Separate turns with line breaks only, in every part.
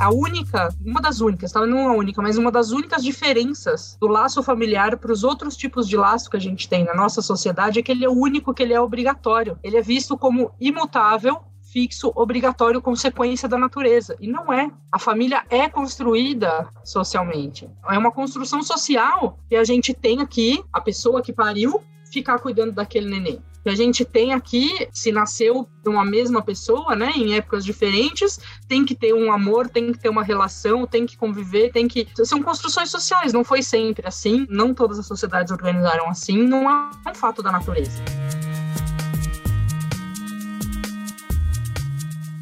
a única, uma das únicas, tá? não a única, mas uma das únicas diferenças do laço familiar para os outros tipos de laço que a gente tem na nossa sociedade é que ele é o único que ele é obrigatório. Ele é visto como imutável fixo, obrigatório, consequência da natureza. E não é. A família é construída socialmente. É uma construção social que a gente tem aqui, a pessoa que pariu, ficar cuidando daquele neném. Que a gente tem aqui, se nasceu de uma mesma pessoa, né, em épocas diferentes, tem que ter um amor, tem que ter uma relação, tem que conviver, tem que. São construções sociais, não foi sempre assim, não todas as sociedades organizaram assim, não é um fato da natureza.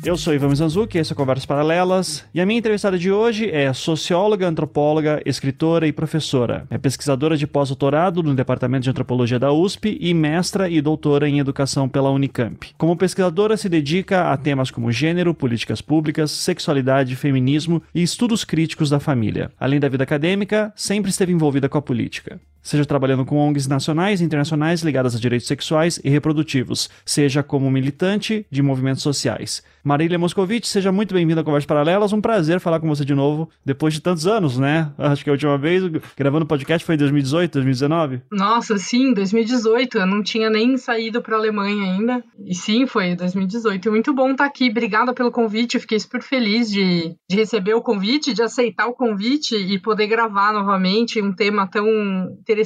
Eu sou Ivan Mizanzuki, esse é Conversas Paralelas, e a minha entrevistada de hoje é socióloga, antropóloga, escritora e professora. É pesquisadora de pós-doutorado no Departamento de Antropologia da USP e mestra e doutora em Educação pela Unicamp. Como pesquisadora, se dedica a temas como gênero, políticas públicas, sexualidade, feminismo e estudos críticos da família. Além da vida acadêmica, sempre esteve envolvida com a política seja trabalhando com ONGs nacionais e internacionais ligadas a direitos sexuais e reprodutivos, seja como militante de movimentos sociais. Marília Moscovitch, seja muito bem-vinda a Conversas Paralelas. Um prazer falar com você de novo, depois de tantos anos, né? Acho que a última vez gravando podcast foi em 2018, 2019.
Nossa, sim, 2018. Eu não tinha nem saído para a Alemanha ainda. E sim, foi 2018. Muito bom estar aqui. Obrigada pelo convite. fiquei super feliz de, de receber o convite, de aceitar o convite e poder gravar novamente um tema tão interessante,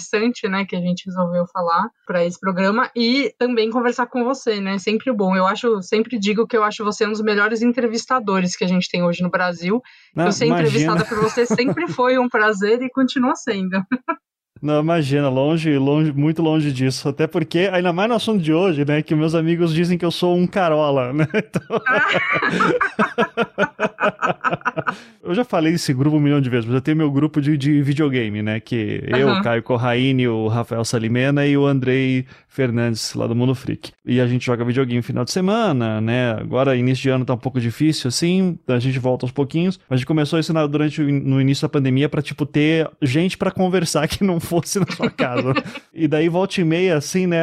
né, que a gente resolveu falar para esse programa e também conversar com você, né? Sempre bom. Eu acho, sempre digo que eu acho você um dos melhores entrevistadores que a gente tem hoje no Brasil. Não, eu ser imagina. entrevistada por você sempre foi um prazer e continua sendo.
Não, imagina, longe, longe, muito longe disso. Até porque, ainda mais no assunto de hoje, né? Que meus amigos dizem que eu sou um carola, né? Então... eu já falei desse grupo um milhão de vezes, mas eu tenho meu grupo de, de videogame, né? Que eu, uhum. Caio Corraine, o Rafael Salimena e o Andrei Fernandes, lá do Mundo Freak. E a gente joga videogame no final de semana, né? Agora, início de ano tá um pouco difícil, assim, a gente volta aos pouquinhos. A gente começou isso durante no início da pandemia para tipo, ter gente para conversar que não fosse na sua casa. e daí, volta e meia, assim, né,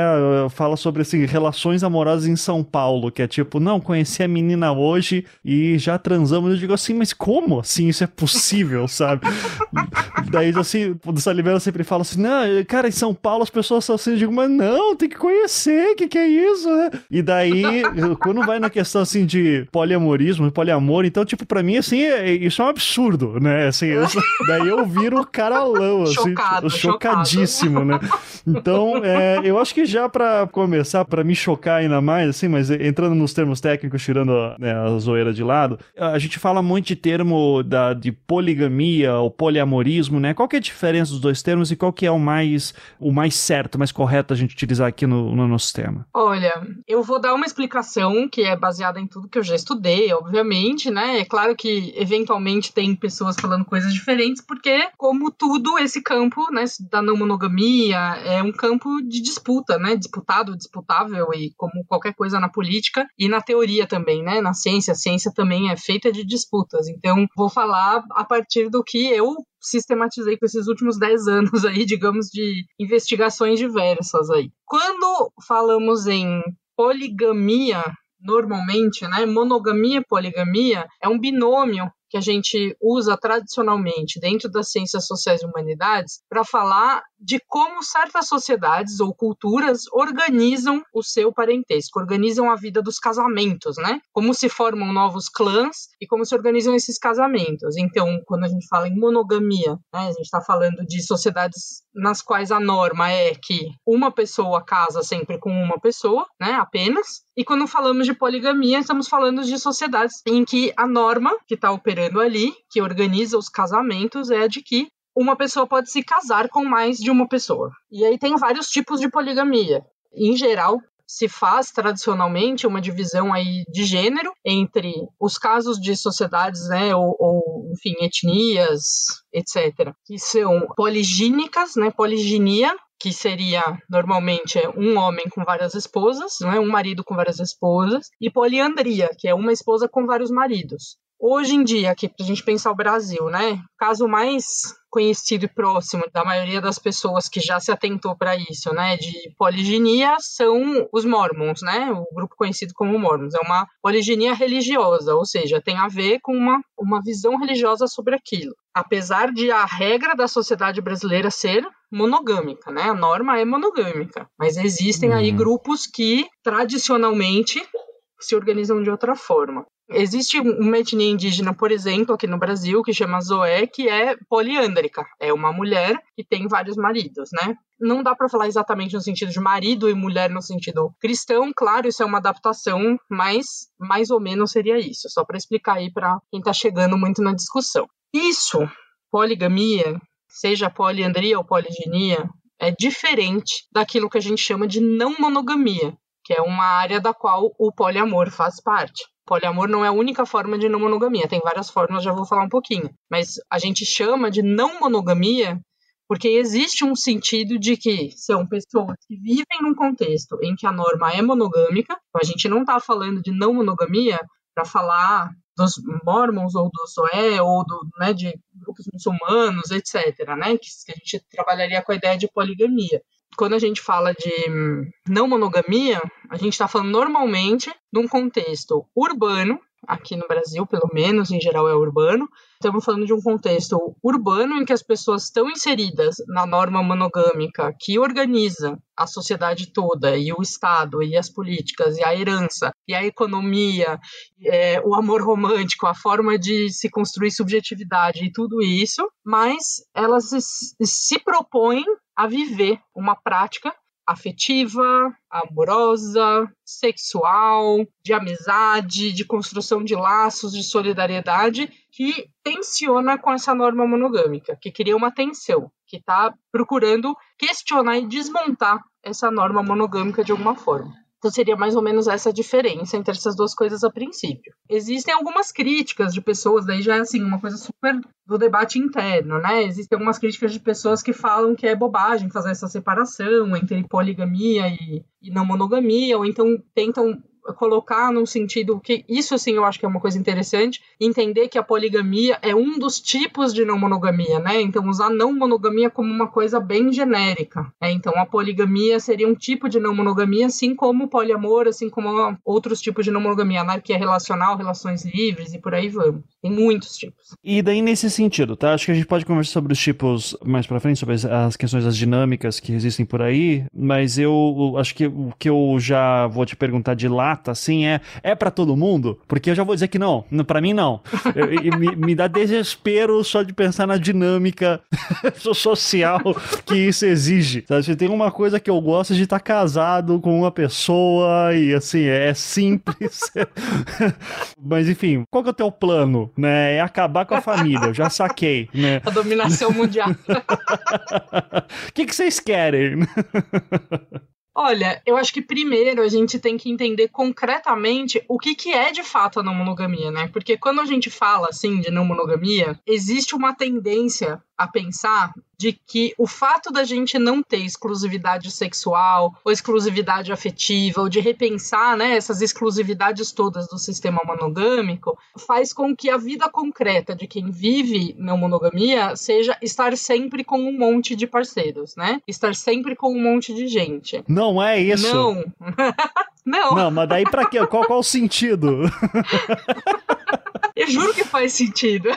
fala sobre, assim, relações amorosas em São Paulo, que é tipo, não, conheci a menina hoje e já transamos. Eu digo assim, mas como assim isso é possível, sabe? daí, assim, o Saliveira sempre fala assim, não, cara, em São Paulo as pessoas são assim, eu digo, mas não, tem que conhecer, o que que é isso, né? E daí, quando vai na questão, assim, de poliamorismo, poliamor, então, tipo, pra mim, assim, é, isso é um absurdo, né? Assim, eu, daí eu viro o caralão, assim,
Chocado,
chocado chocadíssimo, né? Então, é, eu acho que já para começar, para me chocar ainda mais, assim, mas entrando nos termos técnicos, tirando né, a zoeira de lado, a gente fala muito de termo da, de poligamia ou poliamorismo, né? Qual que é a diferença dos dois termos e qual que é o mais, o mais certo, mais correto a gente utilizar aqui no, no nosso tema?
Olha, eu vou dar uma explicação que é baseada em tudo que eu já estudei, obviamente, né? É claro que eventualmente tem pessoas falando coisas diferentes, porque, como tudo, esse campo, né, da não monogamia é um campo de disputa, né? Disputado, disputável e como qualquer coisa na política e na teoria também, né? Na ciência, a ciência também é feita de disputas. Então, vou falar a partir do que eu sistematizei com esses últimos 10 anos aí, digamos, de investigações diversas aí. Quando falamos em poligamia, normalmente, né, monogamia e poligamia é um binômio que a gente usa tradicionalmente dentro das ciências sociais e humanidades para falar de como certas sociedades ou culturas organizam o seu parentesco, organizam a vida dos casamentos, né? Como se formam novos clãs e como se organizam esses casamentos. Então, quando a gente fala em monogamia, né, a gente está falando de sociedades nas quais a norma é que uma pessoa casa sempre com uma pessoa, né, apenas. E quando falamos de poligamia, estamos falando de sociedades em que a norma que está operando ali, que organiza os casamentos, é a de que uma pessoa pode se casar com mais de uma pessoa. E aí tem vários tipos de poligamia. Em geral, se faz tradicionalmente uma divisão aí de gênero entre os casos de sociedades, né, ou, ou enfim, etnias, etc., que são poligínicas, né, poliginia, que seria normalmente um homem com várias esposas, né, um marido com várias esposas, e poliandria, que é uma esposa com vários maridos. Hoje em dia, aqui, pra gente pensar o Brasil, né? Caso mais conhecido e próximo da maioria das pessoas que já se atentou para isso, né, de poliginia, são os mormons, né, o grupo conhecido como mormons. É uma poliginia religiosa, ou seja, tem a ver com uma, uma visão religiosa sobre aquilo. Apesar de a regra da sociedade brasileira ser monogâmica, né, a norma é monogâmica, mas existem uhum. aí grupos que tradicionalmente se organizam de outra forma. Existe uma etnia indígena, por exemplo, aqui no Brasil, que chama Zoé, que é poliândrica. É uma mulher que tem vários maridos, né? Não dá para falar exatamente no sentido de marido e mulher no sentido cristão, claro, isso é uma adaptação, mas mais ou menos seria isso, só para explicar aí para quem está chegando muito na discussão. Isso, poligamia, seja poliandria ou poliginia, é diferente daquilo que a gente chama de não monogamia, que é uma área da qual o poliamor faz parte. Poliamor não é a única forma de não monogamia, tem várias formas, já vou falar um pouquinho. Mas a gente chama de não monogamia porque existe um sentido de que são pessoas que vivem num contexto em que a norma é monogâmica, então a gente não está falando de não monogamia para falar dos mormons ou do Zoé ou do, né, de grupos muçulmanos, etc., né, que, que a gente trabalharia com a ideia de poligamia quando a gente fala de não monogamia, a gente está falando normalmente de um contexto urbano, aqui no Brasil, pelo menos, em geral é urbano. Estamos falando de um contexto urbano em que as pessoas estão inseridas na norma monogâmica que organiza a sociedade toda, e o Estado, e as políticas, e a herança, e a economia, é, o amor romântico, a forma de se construir subjetividade e tudo isso, mas elas se propõem a viver uma prática afetiva, amorosa, sexual, de amizade, de construção de laços de solidariedade que tensiona com essa norma monogâmica, que cria uma tensão, que está procurando questionar e desmontar essa norma monogâmica de alguma forma. Então seria mais ou menos essa diferença entre essas duas coisas a princípio. Existem algumas críticas de pessoas, daí já é assim, uma coisa super do debate interno, né? Existem algumas críticas de pessoas que falam que é bobagem fazer essa separação entre poligamia e, e não monogamia, ou então tentam colocar num sentido que isso assim eu acho que é uma coisa interessante, entender que a poligamia é um dos tipos de não monogamia, né? Então usar não monogamia como uma coisa bem genérica. Né? Então a poligamia seria um tipo de não monogamia, assim como o poliamor, assim como outros tipos de não monogamia, anarquia relacional, relações livres e por aí vamos. Tem muitos tipos.
E daí nesse sentido, tá? Acho que a gente pode conversar sobre os tipos mais para frente, sobre as questões das dinâmicas que existem por aí, mas eu acho que o que eu já vou te perguntar de lá assim é é para todo mundo? Porque eu já vou dizer que não, para mim não. Me, me, dá desespero só de pensar na dinâmica social que isso exige. Sabe? Se tem uma coisa que eu gosto de estar casado com uma pessoa e assim, é, é simples. Mas enfim, qual que é o teu plano? Né? É acabar com a família, eu já saquei. Né?
A dominação mundial.
O que, que vocês querem?
Olha, eu acho que primeiro a gente tem que entender concretamente o que, que é de fato a não monogamia, né? Porque quando a gente fala assim de não monogamia, existe uma tendência a pensar de que o fato da gente não ter exclusividade sexual ou exclusividade afetiva ou de repensar né, essas exclusividades todas do sistema monogâmico faz com que a vida concreta de quem vive na monogamia seja estar sempre com um monte de parceiros, né? Estar sempre com um monte de gente.
Não é isso.
Não. não.
Não, mas daí pra quê? Qual, qual o sentido?
Eu juro que faz sentido.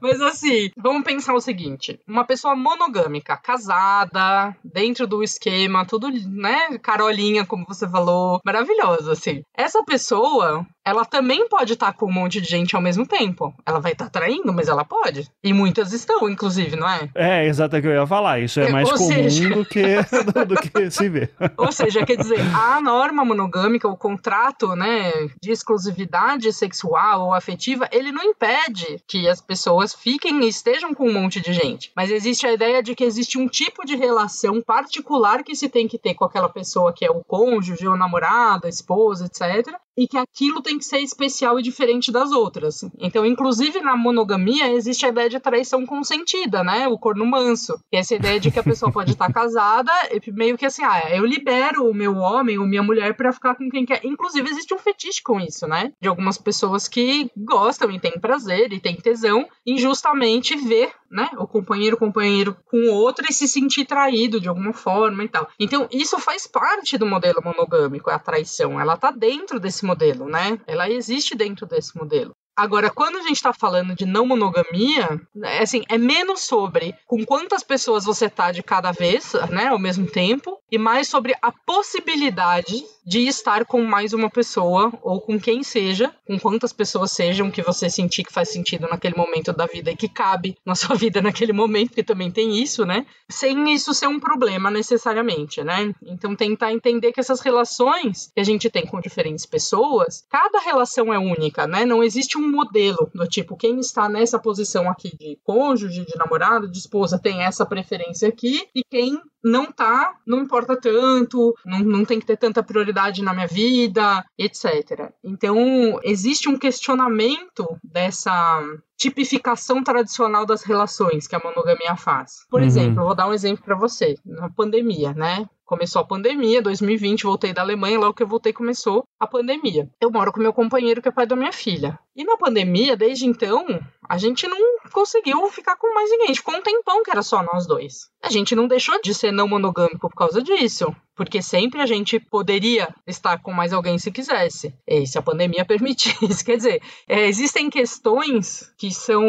Mas assim, vamos pensar o seguinte: uma pessoa monogâmica, casada, dentro do esquema, tudo, né? Carolinha, como você falou, maravilhosa, assim. Essa pessoa, ela também pode estar tá com um monte de gente ao mesmo tempo. Ela vai estar tá traindo, mas ela pode. E muitas estão, inclusive, não é?
É, exato é o que eu ia falar. Isso é mais Ou comum seja... do, que, do, que se vê.
Ou seja, quer dizer, a norma monogâmica, o contrato, né, de exclusividade sexual ou afetiva, ele não impede que as pessoas fiquem e estejam com um monte de gente. Mas existe a ideia de que existe um tipo de relação particular que se tem que ter com aquela pessoa que é o cônjuge, o namorado, a esposa, etc. E que aquilo tem tem que ser especial e diferente das outras. Então, inclusive na monogamia existe a ideia de traição consentida, né? O corno manso. É essa ideia de que a pessoa pode estar casada e meio que assim, ah, eu libero o meu homem ou minha mulher para ficar com quem quer. Inclusive existe um fetiche com isso, né? De algumas pessoas que gostam e têm prazer e têm tesão em justamente ver, né, o companheiro companheiro com outro e se sentir traído de alguma forma e tal. Então, isso faz parte do modelo monogâmico, a traição. Ela tá dentro desse modelo, né? Ela existe dentro desse modelo. Agora, quando a gente está falando de não monogamia, é assim, é menos sobre com quantas pessoas você tá de cada vez, né, ao mesmo tempo, e mais sobre a possibilidade de estar com mais uma pessoa ou com quem seja, com quantas pessoas sejam que você sentir que faz sentido naquele momento da vida e que cabe na sua vida naquele momento, porque também tem isso, né? Sem isso ser um problema necessariamente, né? Então tentar entender que essas relações que a gente tem com diferentes pessoas, cada relação é única, né? Não existe um modelo do tipo quem está nessa posição aqui de cônjuge, de namorado, de esposa tem essa preferência aqui e quem não tá, não importa tanto, não, não tem que ter tanta prioridade na minha vida, etc. Então, existe um questionamento dessa tipificação tradicional das relações que a monogamia faz. Por uhum. exemplo, vou dar um exemplo para você. Na pandemia, né? Começou a pandemia, 2020, voltei da Alemanha, logo que eu voltei começou a pandemia. Eu moro com meu companheiro que é pai da minha filha. E na pandemia, desde então, a gente não conseguiu ficar com mais ninguém. A gente ficou um tempão que era só nós dois. A gente não deixou de ser não monogâmico por causa disso. Porque sempre a gente poderia estar com mais alguém se quisesse. E se a pandemia permitisse. Quer dizer, é, existem questões que são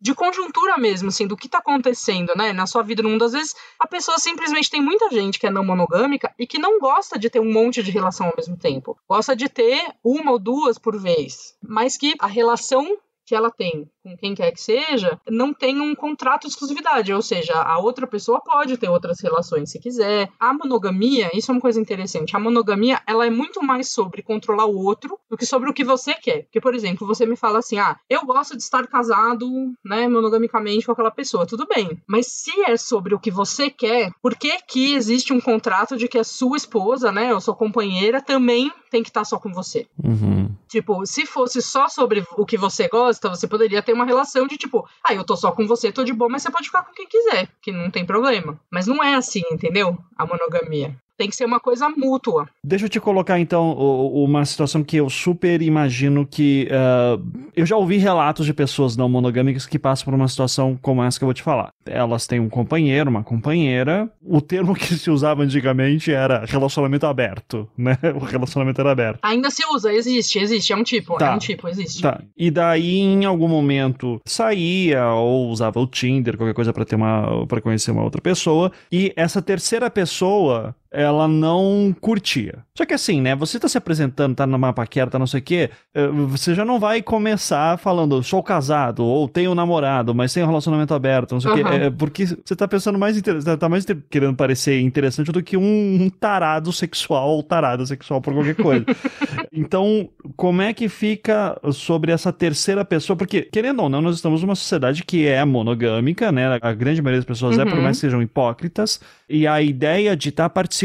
de conjuntura mesmo, assim, do que tá acontecendo, né? Na sua vida no mundo. Às vezes, a pessoa simplesmente tem muita gente que é não monogâmica e que não gosta de ter um monte de relação ao mesmo tempo. Gosta de ter uma ou duas por vez. Mas que a relação que ela tem com quem quer que seja, não tem um contrato de exclusividade, ou seja, a outra pessoa pode ter outras relações se quiser. A monogamia, isso é uma coisa interessante, a monogamia, ela é muito mais sobre controlar o outro do que sobre o que você quer. Porque, por exemplo, você me fala assim, ah, eu gosto de estar casado, né, monogamicamente com aquela pessoa, tudo bem. Mas se é sobre o que você quer, por que que existe um contrato de que a sua esposa, né, ou sua companheira também tem que estar só com você?
Uhum.
Tipo, se fosse só sobre o que você gosta, você poderia ter uma relação de tipo, ah, eu tô só com você, tô de boa, mas você pode ficar com quem quiser, que não tem problema. Mas não é assim, entendeu? A monogamia. Tem que ser uma coisa mútua.
Deixa eu te colocar, então, uma situação que eu super imagino que. Uh, eu já ouvi relatos de pessoas não monogâmicas que passam por uma situação como essa que eu vou te falar. Elas têm um companheiro, uma companheira. O termo que se usava antigamente era relacionamento aberto, né? O relacionamento era aberto.
Ainda se usa, existe, existe. É um tipo, tá. é um tipo, existe.
Tá. E daí, em algum momento, saía ou usava o Tinder, qualquer coisa para ter uma. para conhecer uma outra pessoa. E essa terceira pessoa ela não curtia. Só que assim, né? Você tá se apresentando, tá numa paquera, tá não sei o quê, eh, você já não vai começar falando, sou casado, ou tenho um namorado, mas tenho um relacionamento aberto, não sei o quê. É porque você tá pensando mais interessante, tá mais querendo parecer interessante do que um, um tarado sexual ou tarada sexual por qualquer coisa. então, como é que fica sobre essa terceira pessoa? Porque, querendo ou não, nós estamos numa sociedade que é monogâmica, né? A grande maioria das pessoas uhum. é, por uhum. mais que sejam hipócritas. E a ideia de estar tá participando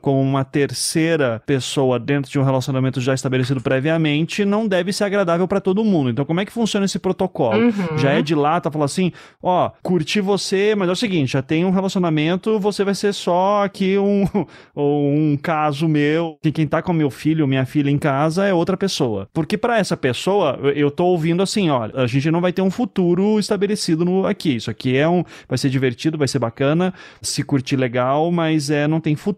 como uma terceira pessoa dentro de um relacionamento já estabelecido previamente não deve ser agradável para todo mundo. Então, como é que funciona esse protocolo? Uhum. Já é de lá, tá falando assim, ó, curti você, mas é o seguinte, já tem um relacionamento, você vai ser só aqui um, um caso meu, que quem tá com meu filho, minha filha em casa é outra pessoa. Porque para essa pessoa, eu tô ouvindo assim, ó, a gente não vai ter um futuro estabelecido no aqui. Isso aqui é um, vai ser divertido, vai ser bacana, se curtir legal legal, mas é, não tem futuro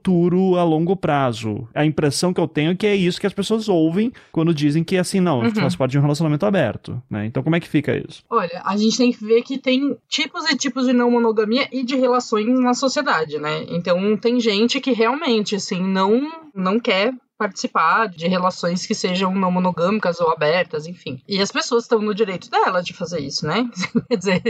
a longo prazo. A impressão que eu tenho é que é isso que as pessoas ouvem quando dizem que assim, não, uhum. faz parte de um relacionamento aberto, né? Então como é que fica isso?
Olha, a gente tem que ver que tem tipos e tipos de não monogamia e de relações na sociedade, né? Então tem gente que realmente, assim, não, não quer participar de relações que sejam não monogâmicas ou abertas, enfim. E as pessoas estão no direito dela de fazer isso, né? Quer dizer,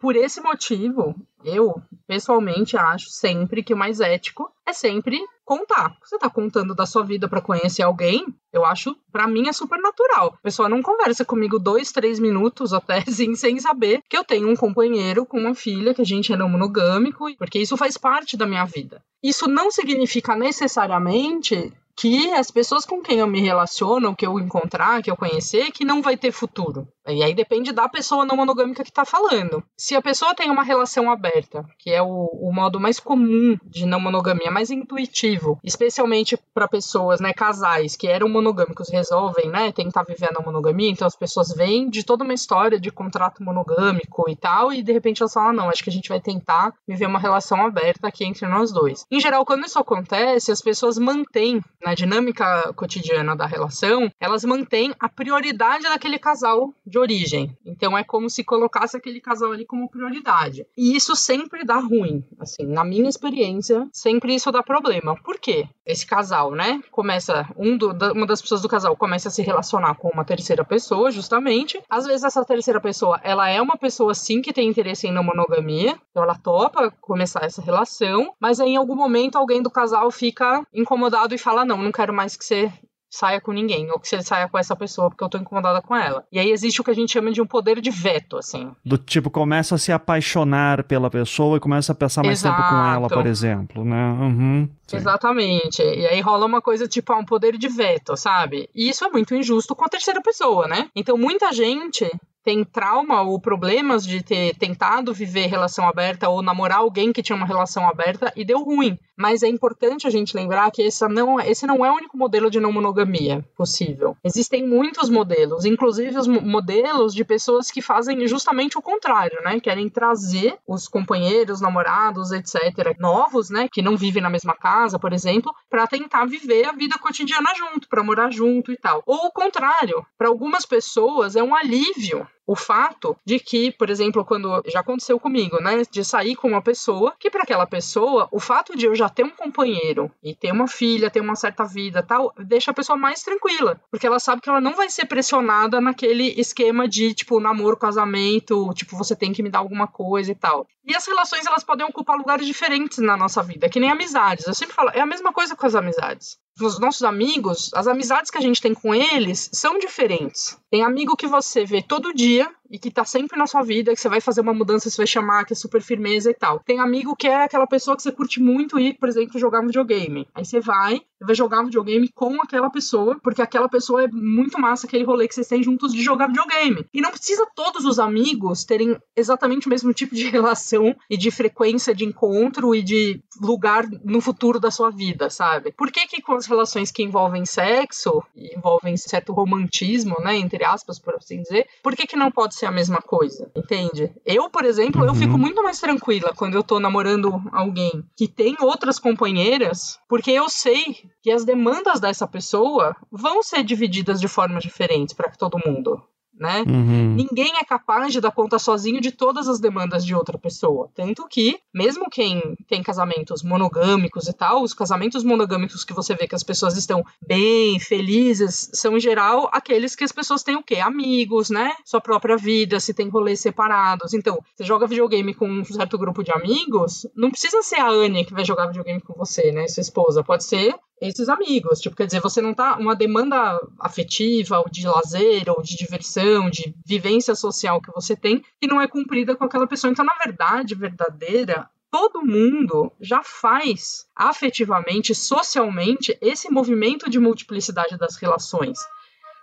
por esse motivo, eu pessoalmente acho sempre que o mais ético é sempre contar. Você tá contando da sua vida para conhecer alguém, eu acho, para mim é super natural. A pessoa não conversa comigo dois, três minutos até assim, sem saber que eu tenho um companheiro com uma filha, que a gente é não monogâmico, porque isso faz parte da minha vida. Isso não significa necessariamente que as pessoas com quem eu me relaciono, que eu encontrar, que eu conhecer, que não vai ter futuro. E aí depende da pessoa não monogâmica que tá falando. Se a pessoa tem uma relação aberta, que é o, o modo mais comum de não monogamia, mais intuitivo, especialmente para pessoas, né, casais que eram monogâmicos, resolvem, né, tentar viver a não monogamia, então as pessoas vêm de toda uma história de contrato monogâmico e tal, e de repente elas falam, ah, não, acho que a gente vai tentar viver uma relação aberta aqui entre nós dois. Em geral, quando isso acontece, as pessoas mantêm, na dinâmica cotidiana da relação, elas mantêm a prioridade daquele casal de origem. Então é como se colocasse aquele casal ali como prioridade. E isso sempre dá ruim, assim, na minha experiência, sempre isso dá problema. Por quê? Esse casal, né, começa, um do, uma das pessoas do casal começa a se relacionar com uma terceira pessoa, justamente. Às vezes essa terceira pessoa, ela é uma pessoa sim que tem interesse em não monogamia, então ela topa começar essa relação, mas aí em algum momento alguém do casal fica incomodado e fala: "Não, não quero mais que você saia com ninguém, ou que você saia com essa pessoa porque eu tô incomodada com ela. E aí existe o que a gente chama de um poder de veto, assim.
Do tipo, começa a se apaixonar pela pessoa e começa a passar mais Exato. tempo com ela, por exemplo, né? Uhum,
Exatamente. E aí rola uma coisa tipo, um poder de veto, sabe? E isso é muito injusto com a terceira pessoa, né? Então muita gente tem trauma ou problemas de ter tentado viver relação aberta ou namorar alguém que tinha uma relação aberta e deu ruim. Mas é importante a gente lembrar que esse não, esse não é o único modelo de não monogamia possível. Existem muitos modelos, inclusive os modelos de pessoas que fazem justamente o contrário, né? Querem trazer os companheiros, namorados, etc., novos, né? Que não vivem na mesma casa, por exemplo, para tentar viver a vida cotidiana junto, para morar junto e tal. Ou o contrário, para algumas pessoas é um alívio o fato de que, por exemplo, quando já aconteceu comigo, né, de sair com uma pessoa, que para aquela pessoa, o fato de eu já ter um companheiro e ter uma filha, ter uma certa vida, tal, deixa a pessoa mais tranquila, porque ela sabe que ela não vai ser pressionada naquele esquema de tipo namoro, casamento, tipo você tem que me dar alguma coisa e tal. E as relações elas podem ocupar lugares diferentes na nossa vida, que nem amizades. Eu sempre falo, é a mesma coisa com as amizades os nossos amigos, as amizades que a gente tem com eles são diferentes. Tem amigo que você vê todo dia e que tá sempre na sua vida, que você vai fazer uma mudança, você vai chamar, que é super firmeza e tal. Tem amigo que é aquela pessoa que você curte muito ir, por exemplo, jogar um videogame. Aí você vai, vai jogar um videogame com aquela pessoa, porque aquela pessoa é muito massa aquele rolê que vocês têm juntos de jogar videogame. E não precisa todos os amigos terem exatamente o mesmo tipo de relação e de frequência de encontro e de lugar no futuro da sua vida, sabe? Por que que com as relações que envolvem sexo, envolvem certo romantismo, né, entre aspas, por assim dizer, por que que não pode ser a mesma coisa, entende? Eu, por exemplo, uhum. eu fico muito mais tranquila quando eu tô namorando alguém que tem outras companheiras, porque eu sei que as demandas dessa pessoa vão ser divididas de formas diferentes para todo mundo né? Uhum. Ninguém é capaz de dar conta sozinho de todas as demandas de outra pessoa. Tanto que, mesmo quem tem casamentos monogâmicos e tal, os casamentos monogâmicos que você vê que as pessoas estão bem, felizes, são em geral aqueles que as pessoas têm o quê? Amigos, né? Sua própria vida, se tem rolês separados. Então, você joga videogame com um certo grupo de amigos, não precisa ser a Anne que vai jogar videogame com você, né? Sua esposa. Pode ser esses amigos. Tipo, quer dizer, você não tá. Uma demanda afetiva, ou de lazer, ou de diversão, de vivência social que você tem, que não é cumprida com aquela pessoa. Então, na verdade, verdadeira, todo mundo já faz afetivamente, socialmente, esse movimento de multiplicidade das relações.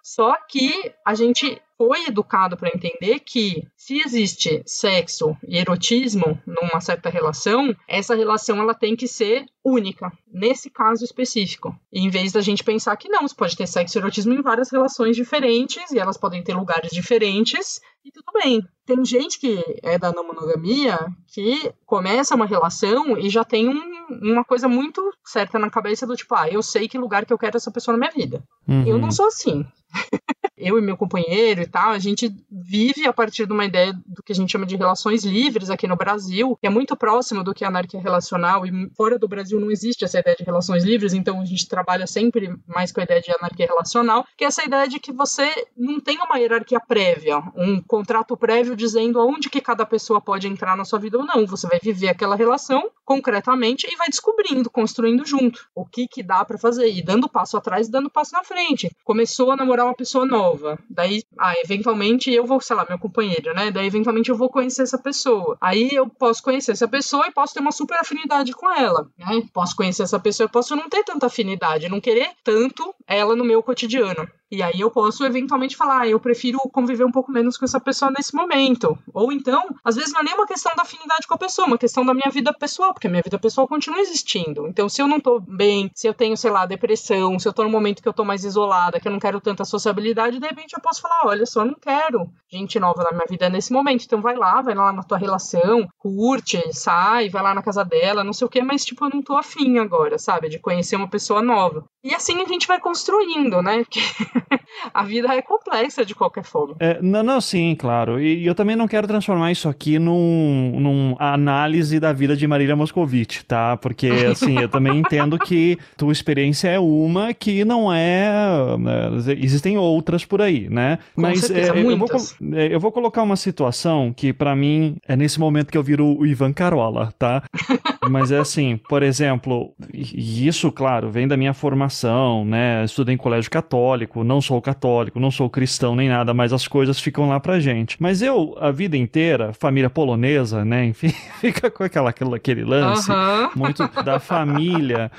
Só que a gente foi educado para entender que se existe sexo e erotismo numa certa relação, essa relação ela tem que ser única, nesse caso específico. E em vez da gente pensar que não, você pode ter sexo e erotismo em várias relações diferentes e elas podem ter lugares diferentes e tudo bem. Tem gente que é da não monogamia que começa uma relação e já tem um, uma coisa muito certa na cabeça do tipo, ah, eu sei que lugar que eu quero essa pessoa na minha vida. Uhum. Eu não sou assim. eu e meu companheiro e tal, a gente vive a partir de uma ideia do que a gente chama de relações livres aqui no Brasil, que é muito próximo do que é anarquia relacional, e fora do Brasil não existe essa ideia de relações livres, então a gente trabalha sempre mais com a ideia de anarquia relacional, que é essa ideia de que você não tem uma hierarquia prévia, um contrato prévio dizendo aonde que cada pessoa pode entrar na sua vida ou não. Você vai viver aquela relação concretamente e vai descobrindo, construindo junto o que que dá para fazer e dando passo atrás e dando passo na frente. Começou a namorar uma pessoa nova nova. Daí, ah, eventualmente eu vou, sei lá, meu companheiro, né? Daí, eventualmente eu vou conhecer essa pessoa. Aí eu posso conhecer essa pessoa e posso ter uma super afinidade com ela, né? Posso conhecer essa pessoa, e posso não ter tanta afinidade, não querer tanto ela no meu cotidiano. E aí eu posso eventualmente falar, ah, eu prefiro conviver um pouco menos com essa pessoa nesse momento. Ou então, às vezes não é nem uma questão da afinidade com a pessoa, é uma questão da minha vida pessoal, porque a minha vida pessoal continua existindo. Então, se eu não tô bem, se eu tenho, sei lá, depressão, se eu tô num momento que eu tô mais isolada, que eu não quero tanta sociabilidade, de repente eu posso falar, olha só, eu não quero gente nova na minha vida nesse momento. Então vai lá, vai lá na tua relação, curte, sai, vai lá na casa dela, não sei o que, mas tipo, eu não tô afim agora, sabe? De conhecer uma pessoa nova. E assim a gente vai construindo, né? Porque a vida é complexa de qualquer forma.
É, não, não, sim, claro. E eu também não quero transformar isso aqui num, num análise da vida de Marília Moscovitch, tá? Porque, assim, eu também entendo que tua experiência é uma que não é. Né, existem outras por aí, né?
Com Mas certeza,
é, eu, vou, é, eu vou colocar uma situação que, para mim, é nesse momento que eu viro o Ivan Carola, tá? Mas é assim, por exemplo, e isso, claro, vem da minha formação, né? Estudei em colégio católico, não sou católico, não sou cristão nem nada, mas as coisas ficam lá pra gente. Mas eu, a vida inteira, família polonesa, né? Enfim, fica com aquela, aquele lance muito da família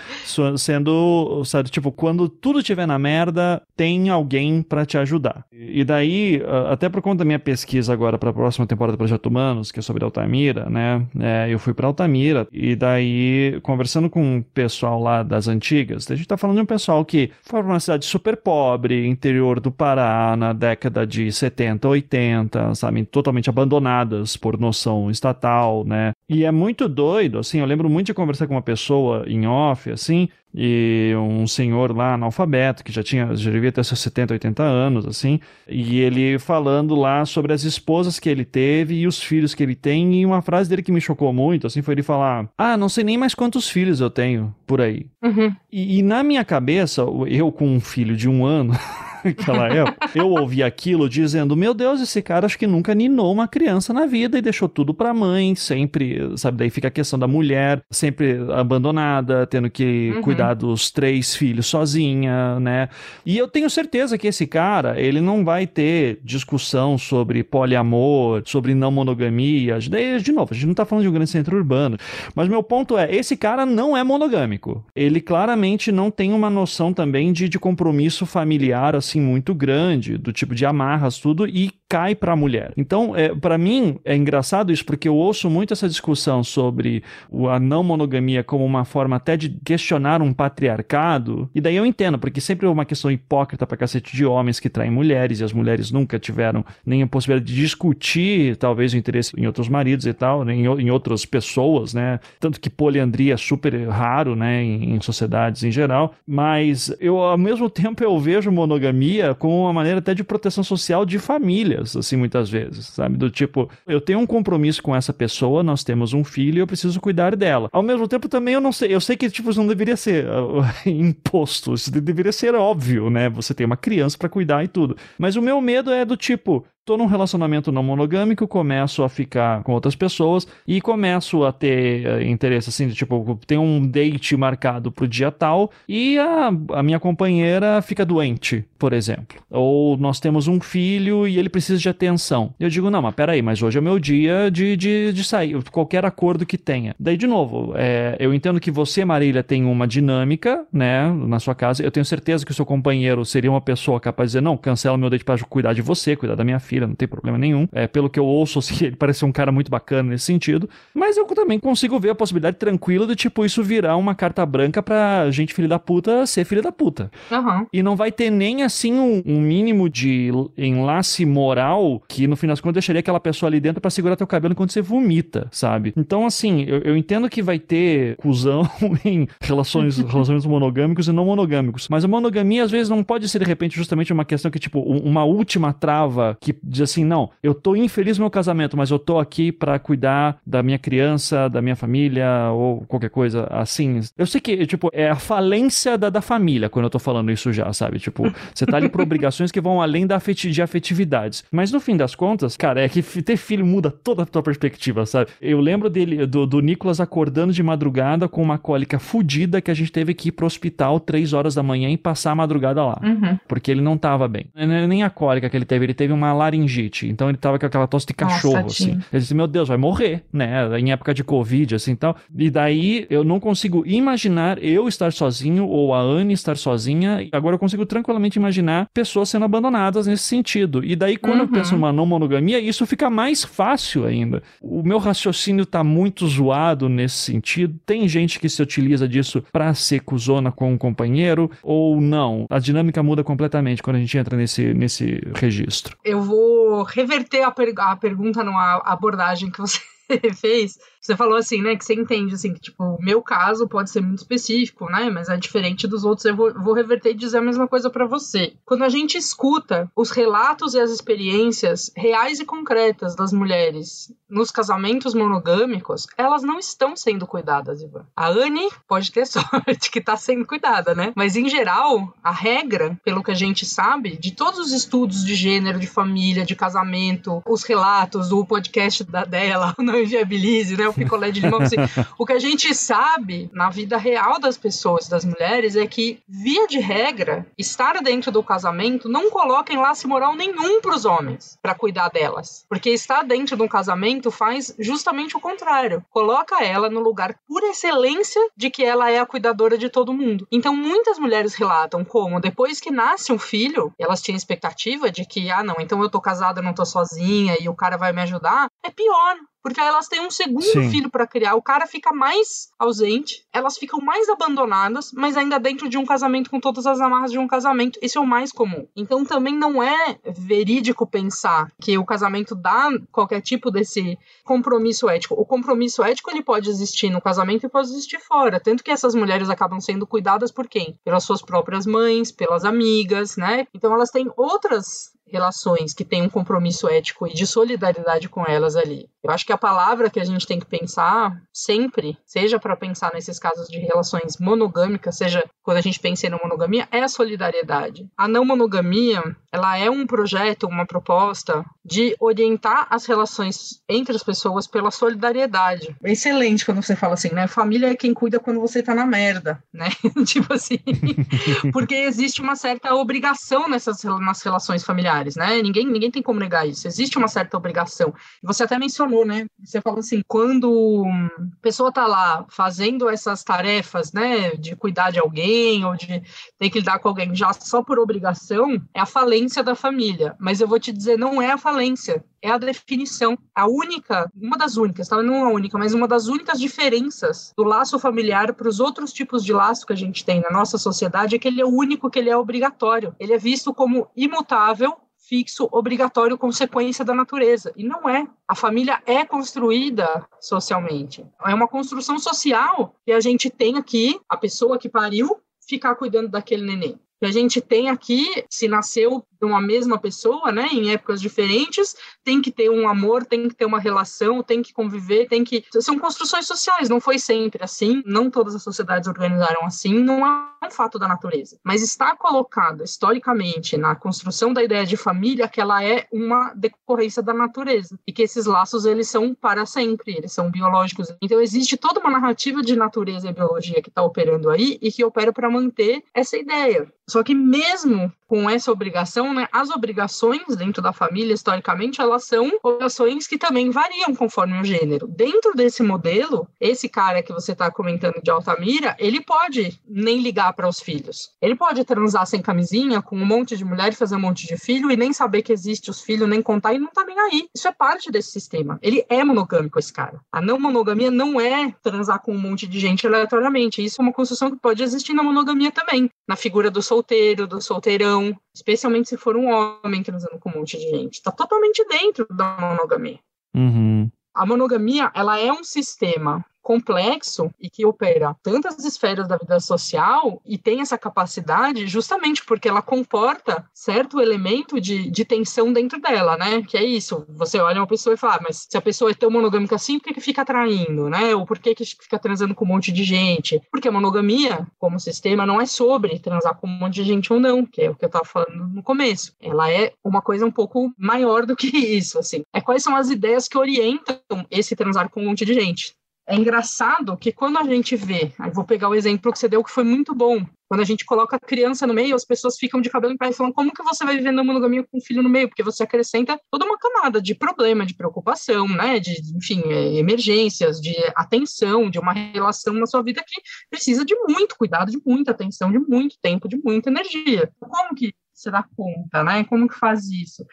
sendo, sabe, tipo, quando tudo estiver na merda, tem alguém para te ajudar. E daí, até por conta da minha pesquisa agora para a próxima temporada do Projeto Humanos, que é sobre Altamira, né? É, eu fui para Altamira e daí, conversando com o pessoal lá das antigas, a gente tá falando de um pessoal que foi para uma cidade super pobre, interior do Pará, na década de 70, 80, sabe? Totalmente abandonadas por noção estatal, né? E é muito doido, assim, eu lembro muito de conversar com uma pessoa em off, assim, e um senhor lá analfabeto, que já tinha, já devia ter seus 70, 80 anos, assim, e ele falando lá sobre as esposas que ele teve e os filhos que ele tem, e uma frase dele que me chocou muito, assim, foi ele falar, ah, não sei nem mais quantos filhos eu tenho por aí.
Uhum.
E, e na minha cabeça, eu com um filho de um ano... naquela época, eu ouvi aquilo dizendo: Meu Deus, esse cara acho que nunca ninou uma criança na vida e deixou tudo pra mãe, sempre, sabe? Daí fica a questão da mulher, sempre abandonada, tendo que uhum. cuidar dos três filhos sozinha, né? E eu tenho certeza que esse cara, ele não vai ter discussão sobre poliamor, sobre não monogamia. Daí, de novo, a gente não tá falando de um grande centro urbano. Mas meu ponto é: esse cara não é monogâmico. Ele claramente não tem uma noção também de, de compromisso familiar, assim assim muito grande, do tipo de amarras tudo e cai para a mulher. Então, é, para mim é engraçado isso porque eu ouço muito essa discussão sobre a não monogamia como uma forma até de questionar um patriarcado. E daí eu entendo, porque sempre é uma questão hipócrita para cacete de homens que traem mulheres e as mulheres nunca tiveram nem a possibilidade de discutir talvez o interesse em outros maridos e tal, né, em, em outras pessoas, né? Tanto que poliandria é super raro, né, em, em sociedades em geral. Mas eu ao mesmo tempo eu vejo monogamia monogamia como uma maneira até de proteção social de famílias, assim, muitas vezes, sabe? Do tipo, eu tenho um compromisso com essa pessoa, nós temos um filho e eu preciso cuidar dela. Ao mesmo tempo, também eu não sei, eu sei que, tipo, isso não deveria ser uh, imposto, isso deveria ser óbvio, né? Você tem uma criança para cuidar e tudo. Mas o meu medo é do tipo, tô num relacionamento não monogâmico, começo a ficar com outras pessoas e começo a ter uh, interesse, assim, de, tipo, tem um date marcado pro dia tal e a, a minha companheira fica doente, por exemplo. Ou nós temos um filho e ele precisa de atenção. Eu digo, não, mas peraí, mas hoje é meu dia de, de, de sair, qualquer acordo que tenha. Daí, de novo, é, eu entendo que você, Marília, tem uma dinâmica, né, na sua casa. Eu tenho certeza que o seu companheiro seria uma pessoa capaz de dizer, não, cancela meu date para cuidar de você, cuidar da minha filha filha, não tem problema nenhum. É, pelo que eu ouço, assim, ele parece um cara muito bacana nesse sentido. Mas eu também consigo ver a possibilidade tranquila de, tipo, isso virar uma carta branca pra gente filha da puta ser filha da puta.
Uhum.
E não vai ter nem, assim, um, um, mínimo de enlace moral que, no fim das contas, deixaria aquela pessoa ali dentro para segurar teu cabelo enquanto você vomita, sabe? Então, assim, eu, eu entendo que vai ter cuzão em relações, relacionamentos monogâmicos e não monogâmicos. Mas a monogamia, às vezes, não pode ser, de repente, justamente uma questão que, tipo, uma última trava que diz assim: não, eu tô infeliz no meu casamento, mas eu tô aqui para cuidar da minha criança, da minha família ou qualquer coisa assim. Eu sei que, tipo, é a falência da, da família quando eu tô falando isso já, sabe? Tipo, você tá ali por obrigações que vão além da afeti de afetividades. Mas no fim das contas, cara, é que ter filho muda toda a tua perspectiva, sabe? Eu lembro dele, do, do Nicolas acordando de madrugada com uma cólica fodida que a gente teve que ir pro hospital três horas da manhã e passar a madrugada lá. Uhum. Porque ele não tava bem. Nem a cólica que ele teve, ele teve uma laringite. Então ele tava com aquela tosse de cachorro, Nossa, assim. Ele disse, meu Deus, vai morrer, né? Em época de Covid, assim, tal. E daí eu não consigo imaginar eu estar sozinho ou a Anne estar sozinha. Agora eu consigo tranquilamente imaginar pessoas sendo abandonadas nesse sentido. E daí quando uhum. eu penso numa não monogamia, isso fica mais fácil ainda. O meu raciocínio tá muito zoado nesse sentido. Tem gente que se utiliza disso para ser cuzona com um companheiro ou não. A dinâmica muda completamente quando a gente entra nesse, nesse registro.
Eu vou reverter a, per a pergunta numa abordagem que você fez, você falou assim, né, que você entende, assim, que, tipo, o meu caso pode ser muito específico, né, mas é diferente dos outros, eu vou, vou reverter e dizer a mesma coisa para você. Quando a gente escuta os relatos e as experiências reais e concretas das mulheres nos casamentos monogâmicos, elas não estão sendo cuidadas, Ivan. A Anne pode ter sorte que tá sendo cuidada, né, mas em geral, a regra, pelo que a gente sabe, de todos os estudos de gênero, de família, de casamento, os relatos do podcast da, dela, o Não Inviabilize, né, picolé de limão. Assim. o que a gente sabe na vida real das pessoas, das mulheres, é que, via de regra, estar dentro do casamento não coloca em laço moral nenhum para os homens para cuidar delas. Porque estar dentro de um casamento faz justamente o contrário. Coloca ela no lugar por excelência de que ela é a cuidadora de todo mundo. Então, muitas mulheres relatam como, depois que nasce um filho, elas tinham expectativa de que, ah, não, então eu tô casada, não tô sozinha e o cara vai me ajudar. É pior porque elas têm um segundo Sim. filho para criar. O cara fica mais ausente, elas ficam mais abandonadas, mas ainda dentro de um casamento com todas as amarras de um casamento. Isso é o mais comum. Então também não é verídico pensar que o casamento dá qualquer tipo desse compromisso ético. O compromisso ético ele pode existir no casamento e pode existir fora. Tanto que essas mulheres acabam sendo cuidadas por quem? Pelas suas próprias mães, pelas amigas, né? Então elas têm outras relações que têm um compromisso ético e de solidariedade com elas ali. Eu acho que a palavra que a gente tem que pensar sempre, seja para pensar nesses casos de relações monogâmicas, seja quando a gente pensa em monogamia, é a solidariedade. A não monogamia, ela é um projeto, uma proposta de orientar as relações entre as pessoas pela solidariedade. É excelente quando você fala assim, né? Família é quem cuida quando você tá na merda, né? tipo assim, porque existe uma certa obrigação nessas nas relações familiares, né? Ninguém, ninguém tem como negar isso. Existe uma certa obrigação. Você até mencionou, né? Você falou assim, quando a pessoa tá lá fazendo essas tarefas, né, de cuidar de alguém, alguém ou de ter que lidar com alguém já só por obrigação, é a falência da família. Mas eu vou te dizer, não é a falência, é a definição. A única, uma das únicas, tá? não a única, mas uma das únicas diferenças do laço familiar para os outros tipos de laço que a gente tem na nossa sociedade é que ele é o único que ele é obrigatório. Ele é visto como imutável fixo, obrigatório, consequência da natureza. E não é. A família é construída socialmente. É uma construção social que a gente tem aqui, a pessoa que pariu ficar cuidando daquele neném. Que a gente tem aqui, se nasceu de uma mesma pessoa, né, em épocas diferentes, tem que ter um amor, tem que ter uma relação, tem que conviver, tem que são construções sociais, não foi sempre assim, não todas as sociedades organizaram assim, não é um fato da natureza, mas está colocado historicamente na construção da ideia de família que ela é uma decorrência da natureza e que esses laços eles são para sempre, eles são biológicos. Então existe toda uma narrativa de natureza e biologia que está operando aí e que opera para manter essa ideia. Só que mesmo com essa obrigação, né, as obrigações dentro da família, historicamente, elas são obrigações que também variam conforme o gênero. Dentro desse modelo, esse cara que você está comentando de Altamira, ele pode nem ligar para os filhos. Ele pode transar sem camisinha com um monte de mulher e fazer um monte de filho e nem saber que existe os filhos, nem contar e não tá nem aí. Isso é parte desse sistema. Ele é monogâmico, esse cara. A não monogamia não é transar com um monte de gente aleatoriamente. Isso é uma construção que pode existir na monogamia também. Na figura do solteiro, do solteirão, especialmente se for um homem transando com um monte de gente. Está totalmente dentro da monogamia.
Uhum.
A monogamia, ela é um sistema complexo e que opera tantas esferas da vida social e tem essa capacidade justamente porque ela comporta certo elemento de, de tensão dentro dela, né? Que é isso, você olha uma pessoa e fala, ah, mas se a pessoa é tão monogâmica assim, por que, que fica traindo, né? Ou por que, que fica transando com um monte de gente? Porque a monogamia, como sistema, não é sobre transar com um monte de gente ou não, que é o que eu estava falando no começo. Ela é uma coisa um pouco maior do que isso, assim. É quais são as ideias que orientam esse transar com um monte de gente. É engraçado que quando a gente vê, aí vou pegar o exemplo que você deu que foi muito bom. Quando a gente coloca a criança no meio, as pessoas ficam de cabelo em pé falando como que você vai viver na monogamia com um filho no meio? Porque você acrescenta toda uma camada de problema, de preocupação, né? De, enfim, é, emergências, de atenção, de uma relação na sua vida que precisa de muito cuidado, de muita atenção, de muito tempo, de muita energia. Como que você dá conta, né? Como que faz isso?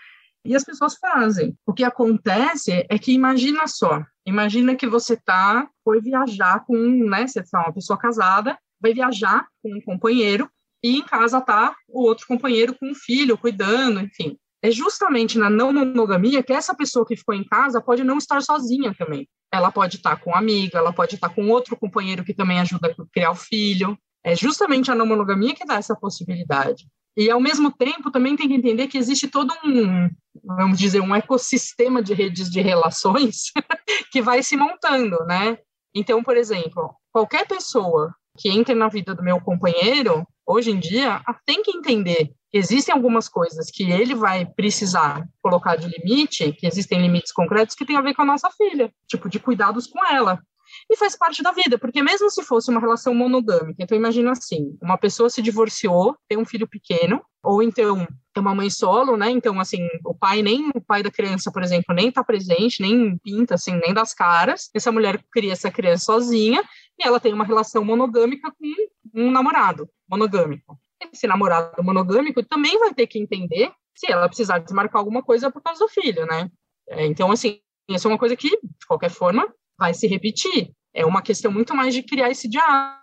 E as pessoas fazem. O que acontece é que imagina só, imagina que você tá foi viajar com, né, você tá uma pessoa casada, vai viajar com um companheiro e em casa tá o outro companheiro com um filho cuidando, enfim. É justamente na não monogamia que essa pessoa que ficou em casa pode não estar sozinha também. Ela pode estar com uma amiga, ela pode estar com outro companheiro que também ajuda a criar o filho. É justamente a não monogamia que dá essa possibilidade. E, ao mesmo tempo, também tem que entender que existe todo um, vamos dizer, um ecossistema de redes de relações que vai se montando, né? Então, por exemplo, qualquer pessoa que entre na vida do meu companheiro, hoje em dia, tem que entender que existem algumas coisas que ele vai precisar colocar de limite, que existem limites concretos que tem a ver com a nossa filha, tipo, de cuidados com ela e faz parte da vida, porque mesmo se fosse uma relação monogâmica, então imagina assim, uma pessoa se divorciou, tem um filho pequeno, ou então é uma mãe solo, né? Então, assim, o pai nem o pai da criança, por exemplo, nem tá presente, nem pinta, assim, nem das caras. Essa mulher cria essa criança sozinha e ela tem uma relação monogâmica com um namorado monogâmico. Esse namorado monogâmico também vai ter que entender se ela precisar desmarcar alguma coisa por causa do filho, né? É, então, assim, isso é uma coisa que, de qualquer forma, vai se repetir. É uma questão muito mais de criar esse diálogo.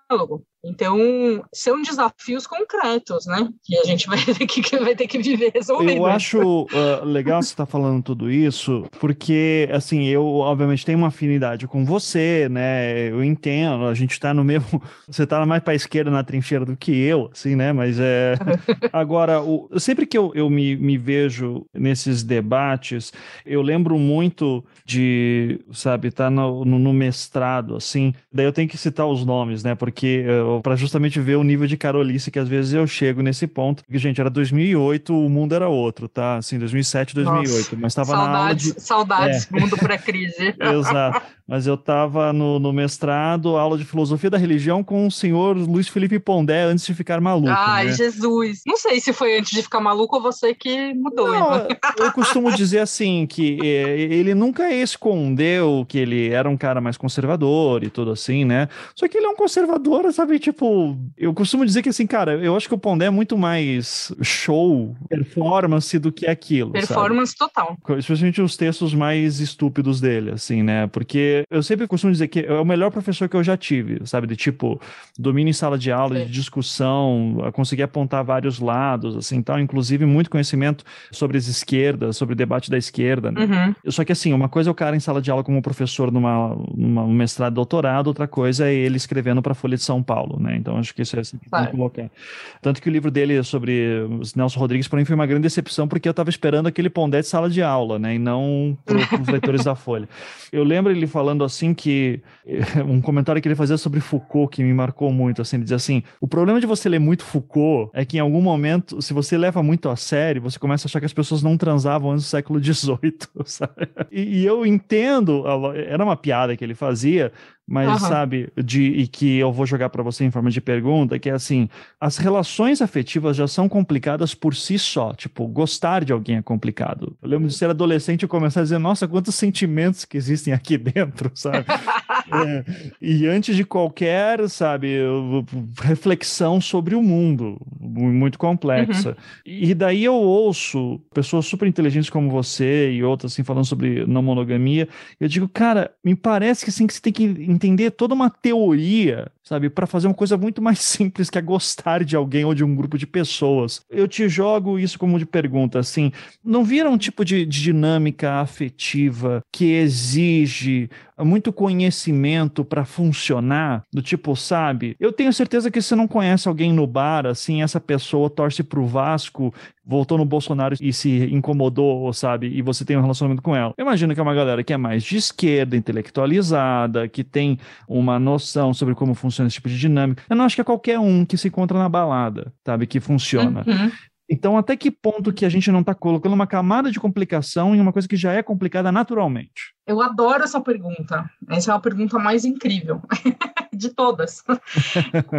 Então, são desafios concretos, né? Que a gente vai ter que, vai ter que viver resolvendo.
Eu acho uh, legal você estar tá falando tudo isso, porque, assim, eu, obviamente, tenho uma afinidade com você, né? Eu entendo, a gente está no mesmo. Você está mais para a esquerda na trincheira do que eu, assim, né? Mas é. Agora, o... sempre que eu, eu me, me vejo nesses debates, eu lembro muito de, sabe, estar tá no, no, no mestrado, assim. Daí eu tenho que citar os nomes, né? Porque. Uh, para justamente ver o nível de carolice que às vezes eu chego nesse ponto. Porque, gente, era 2008, o mundo era outro, tá? Assim, 2007, 2008. Nossa, mas estava na aula de...
Saudades, é. mundo pré-crise.
Exato. Mas eu estava no, no, mestrado, aula de filosofia da religião com o senhor Luiz Felipe Pondé antes de ficar maluco.
Ai,
né?
Jesus. Não sei se foi antes de ficar maluco ou você que mudou.
Não, eu costumo dizer assim, que é, ele nunca escondeu que ele era um cara mais conservador e tudo assim, né? Só que ele é um conservador, sabe? Tipo, eu costumo dizer que assim, cara, eu acho que o Pondé é muito mais show, performance do que aquilo.
Performance
sabe?
total.
Especialmente os textos mais estúpidos dele, assim, né? Porque eu sempre costumo dizer que é o melhor professor que eu já tive, sabe? De tipo, domínio em sala de aula, de discussão, conseguir apontar vários lados, assim, tal, inclusive muito conhecimento sobre as esquerdas, sobre o debate da esquerda, né? Uhum. Só que assim, uma coisa é o cara em sala de aula como professor numa, numa um mestrado, doutorado, outra coisa é ele escrevendo para Folha de São Paulo, né? Então acho que isso é assim que claro. colocar. Tanto que o livro dele sobre Nelson Rodrigues, para mim, foi uma grande decepção, porque eu estava esperando aquele pondé de sala de aula, né? E não para os leitores da Folha. Eu lembro ele falando falando assim que um comentário que ele fazia sobre Foucault que me marcou muito, assim, ele dizia assim: "O problema de você ler muito Foucault é que em algum momento, se você leva muito a sério, você começa a achar que as pessoas não transavam antes do século XVIII, sabe? E, e eu entendo, era uma piada que ele fazia, mas uhum. sabe, de, e que eu vou jogar para você em forma de pergunta, que é assim, as relações afetivas já são complicadas por si só, tipo, gostar de alguém é complicado. Eu lembro de ser adolescente e começar a dizer, nossa, quantos sentimentos que existem aqui dentro, sabe? é, e antes de qualquer, sabe, reflexão sobre o mundo, muito complexa. Uhum. E daí eu ouço pessoas super inteligentes como você e outras assim falando sobre não monogamia, eu digo, cara, me parece que assim que você tem que entender toda uma teoria, sabe, para fazer uma coisa muito mais simples que é gostar de alguém ou de um grupo de pessoas. Eu te jogo isso como de pergunta, assim, não vira um tipo de, de dinâmica afetiva que exige muito conhecimento para funcionar, do tipo, sabe? Eu tenho certeza que você não conhece alguém no bar, assim, essa pessoa torce pro Vasco, voltou no Bolsonaro e se incomodou, sabe? E você tem um relacionamento com ela. Eu imagino que é uma galera que é mais de esquerda, intelectualizada, que tem uma noção sobre como funciona esse tipo de dinâmica. Eu não acho que é qualquer um que se encontra na balada, sabe? Que funciona. Uhum. Então, até que ponto que a gente não está colocando uma camada de complicação em uma coisa que já é complicada naturalmente?
Eu adoro essa pergunta. Essa é a pergunta mais incrível de todas.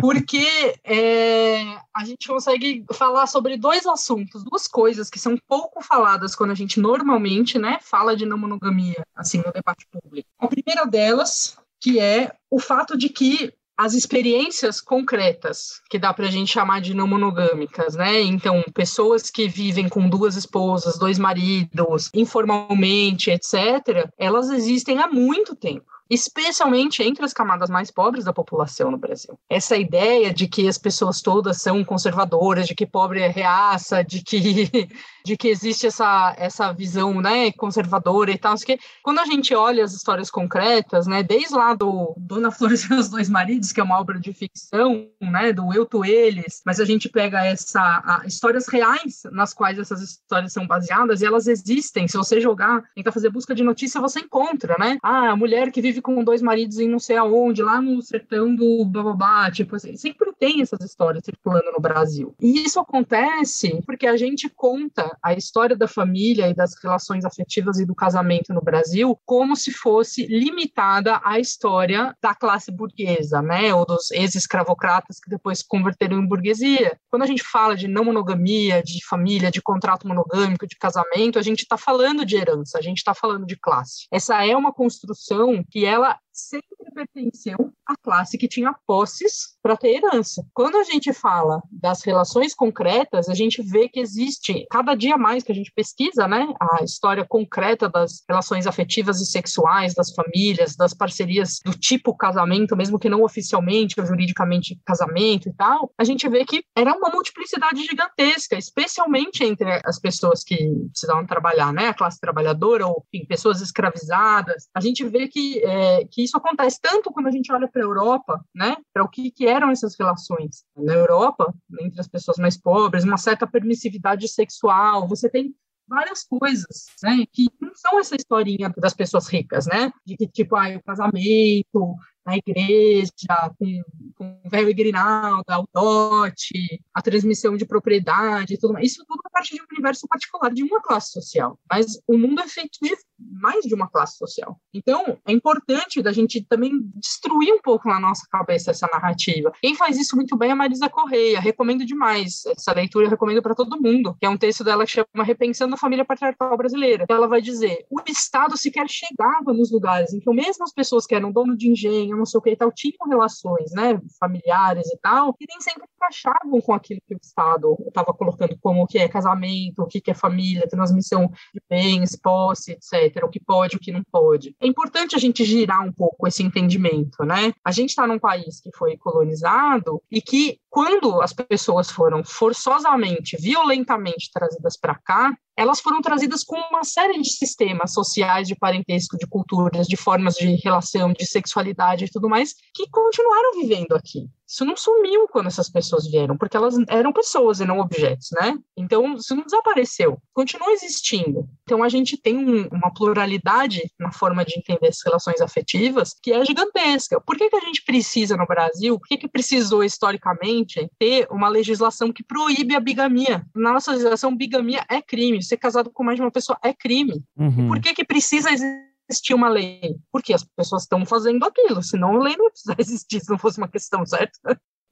Porque é, a gente consegue falar sobre dois assuntos, duas coisas que são pouco faladas quando a gente normalmente né, fala de não monogamia, assim, no debate público. A primeira delas, que é o fato de que as experiências concretas, que dá para a gente chamar de não monogâmicas, né? Então, pessoas que vivem com duas esposas, dois maridos, informalmente, etc., elas existem há muito tempo especialmente entre as camadas mais pobres da população no Brasil. Essa ideia de que as pessoas todas são conservadoras, de que pobre é reaça, de que, de que existe essa, essa visão né, conservadora e tal, que quando a gente olha as histórias concretas, né, desde lá do Dona Flores e os Dois Maridos, que é uma obra de ficção, né, do Eu, Tu, Eles, mas a gente pega essa a, histórias reais nas quais essas histórias são baseadas e elas existem. Se você jogar, tentar fazer busca de notícia, você encontra, né? Ah, a mulher que vive com dois maridos em não sei aonde, lá no sertão do bababá, tipo assim, sempre tem essas histórias circulando no Brasil. E isso acontece porque a gente conta a história da família e das relações afetivas e do casamento no Brasil como se fosse limitada à história da classe burguesa, né, ou dos ex-escravocratas que depois se converteram em burguesia. Quando a gente fala de não monogamia, de família, de contrato monogâmico, de casamento, a gente está falando de herança, a gente está falando de classe. Essa é uma construção que ela sempre pertenceu à classe que tinha posses para ter herança. Quando a gente fala das relações concretas, a gente vê que existe, cada dia mais que a gente pesquisa, né, a história concreta das relações afetivas e sexuais, das famílias, das parcerias do tipo casamento, mesmo que não oficialmente ou juridicamente casamento e tal, a gente vê que era uma multiplicidade gigantesca, especialmente entre as pessoas que precisavam trabalhar, né, a classe trabalhadora ou enfim, pessoas escravizadas. A gente vê que é, é, que isso acontece tanto quando a gente olha para a Europa, né, para o que, que eram essas relações. Na Europa, entre as pessoas mais pobres, uma certa permissividade sexual, você tem várias coisas, né, que não são essa historinha das pessoas ricas, né, de que tipo, ah, o casamento, na igreja, com, com o velho grinalda, o dote, a transmissão de propriedade tudo mais. Isso tudo é parte de um universo particular de uma classe social. Mas o mundo é feito de mais de uma classe social. Então, é importante da gente também destruir um pouco na nossa cabeça essa narrativa. Quem faz isso muito bem é a Marisa Correia. Recomendo demais. Essa leitura eu recomendo para todo mundo, que é um texto dela que chama Repensando a Família Patriarcal Brasileira. Ela vai dizer: o Estado sequer chegava nos lugares em que mesmo as pessoas que eram dono de engenho, não sei o que e tal, tinham relações, né, familiares e tal, e nem sempre encaixavam com aquilo que o Estado estava colocando como o que é casamento, o que é família, transmissão de bens, posse, etc., o que pode, o que não pode. É importante a gente girar um pouco esse entendimento, né? A gente está num país que foi colonizado e que quando as pessoas foram forçosamente, violentamente trazidas para cá, elas foram trazidas com uma série de sistemas sociais, de parentesco, de culturas, de formas de relação, de sexualidade e tudo mais, que continuaram vivendo aqui. Isso não sumiu quando essas pessoas vieram, porque elas eram pessoas e não objetos, né? Então, isso não desapareceu, continua existindo. Então, a gente tem um, uma pluralidade na forma de entender as relações afetivas que é gigantesca. Por que, que a gente precisa no Brasil, por que, que precisou historicamente ter uma legislação que proíbe a bigamia? Na nossa legislação, bigamia é crime, ser casado com mais de uma pessoa é crime. Uhum. por que, que precisa existir? Existir uma lei, porque as pessoas estão fazendo aquilo, senão a lei não precisa existir se não fosse uma questão, certo?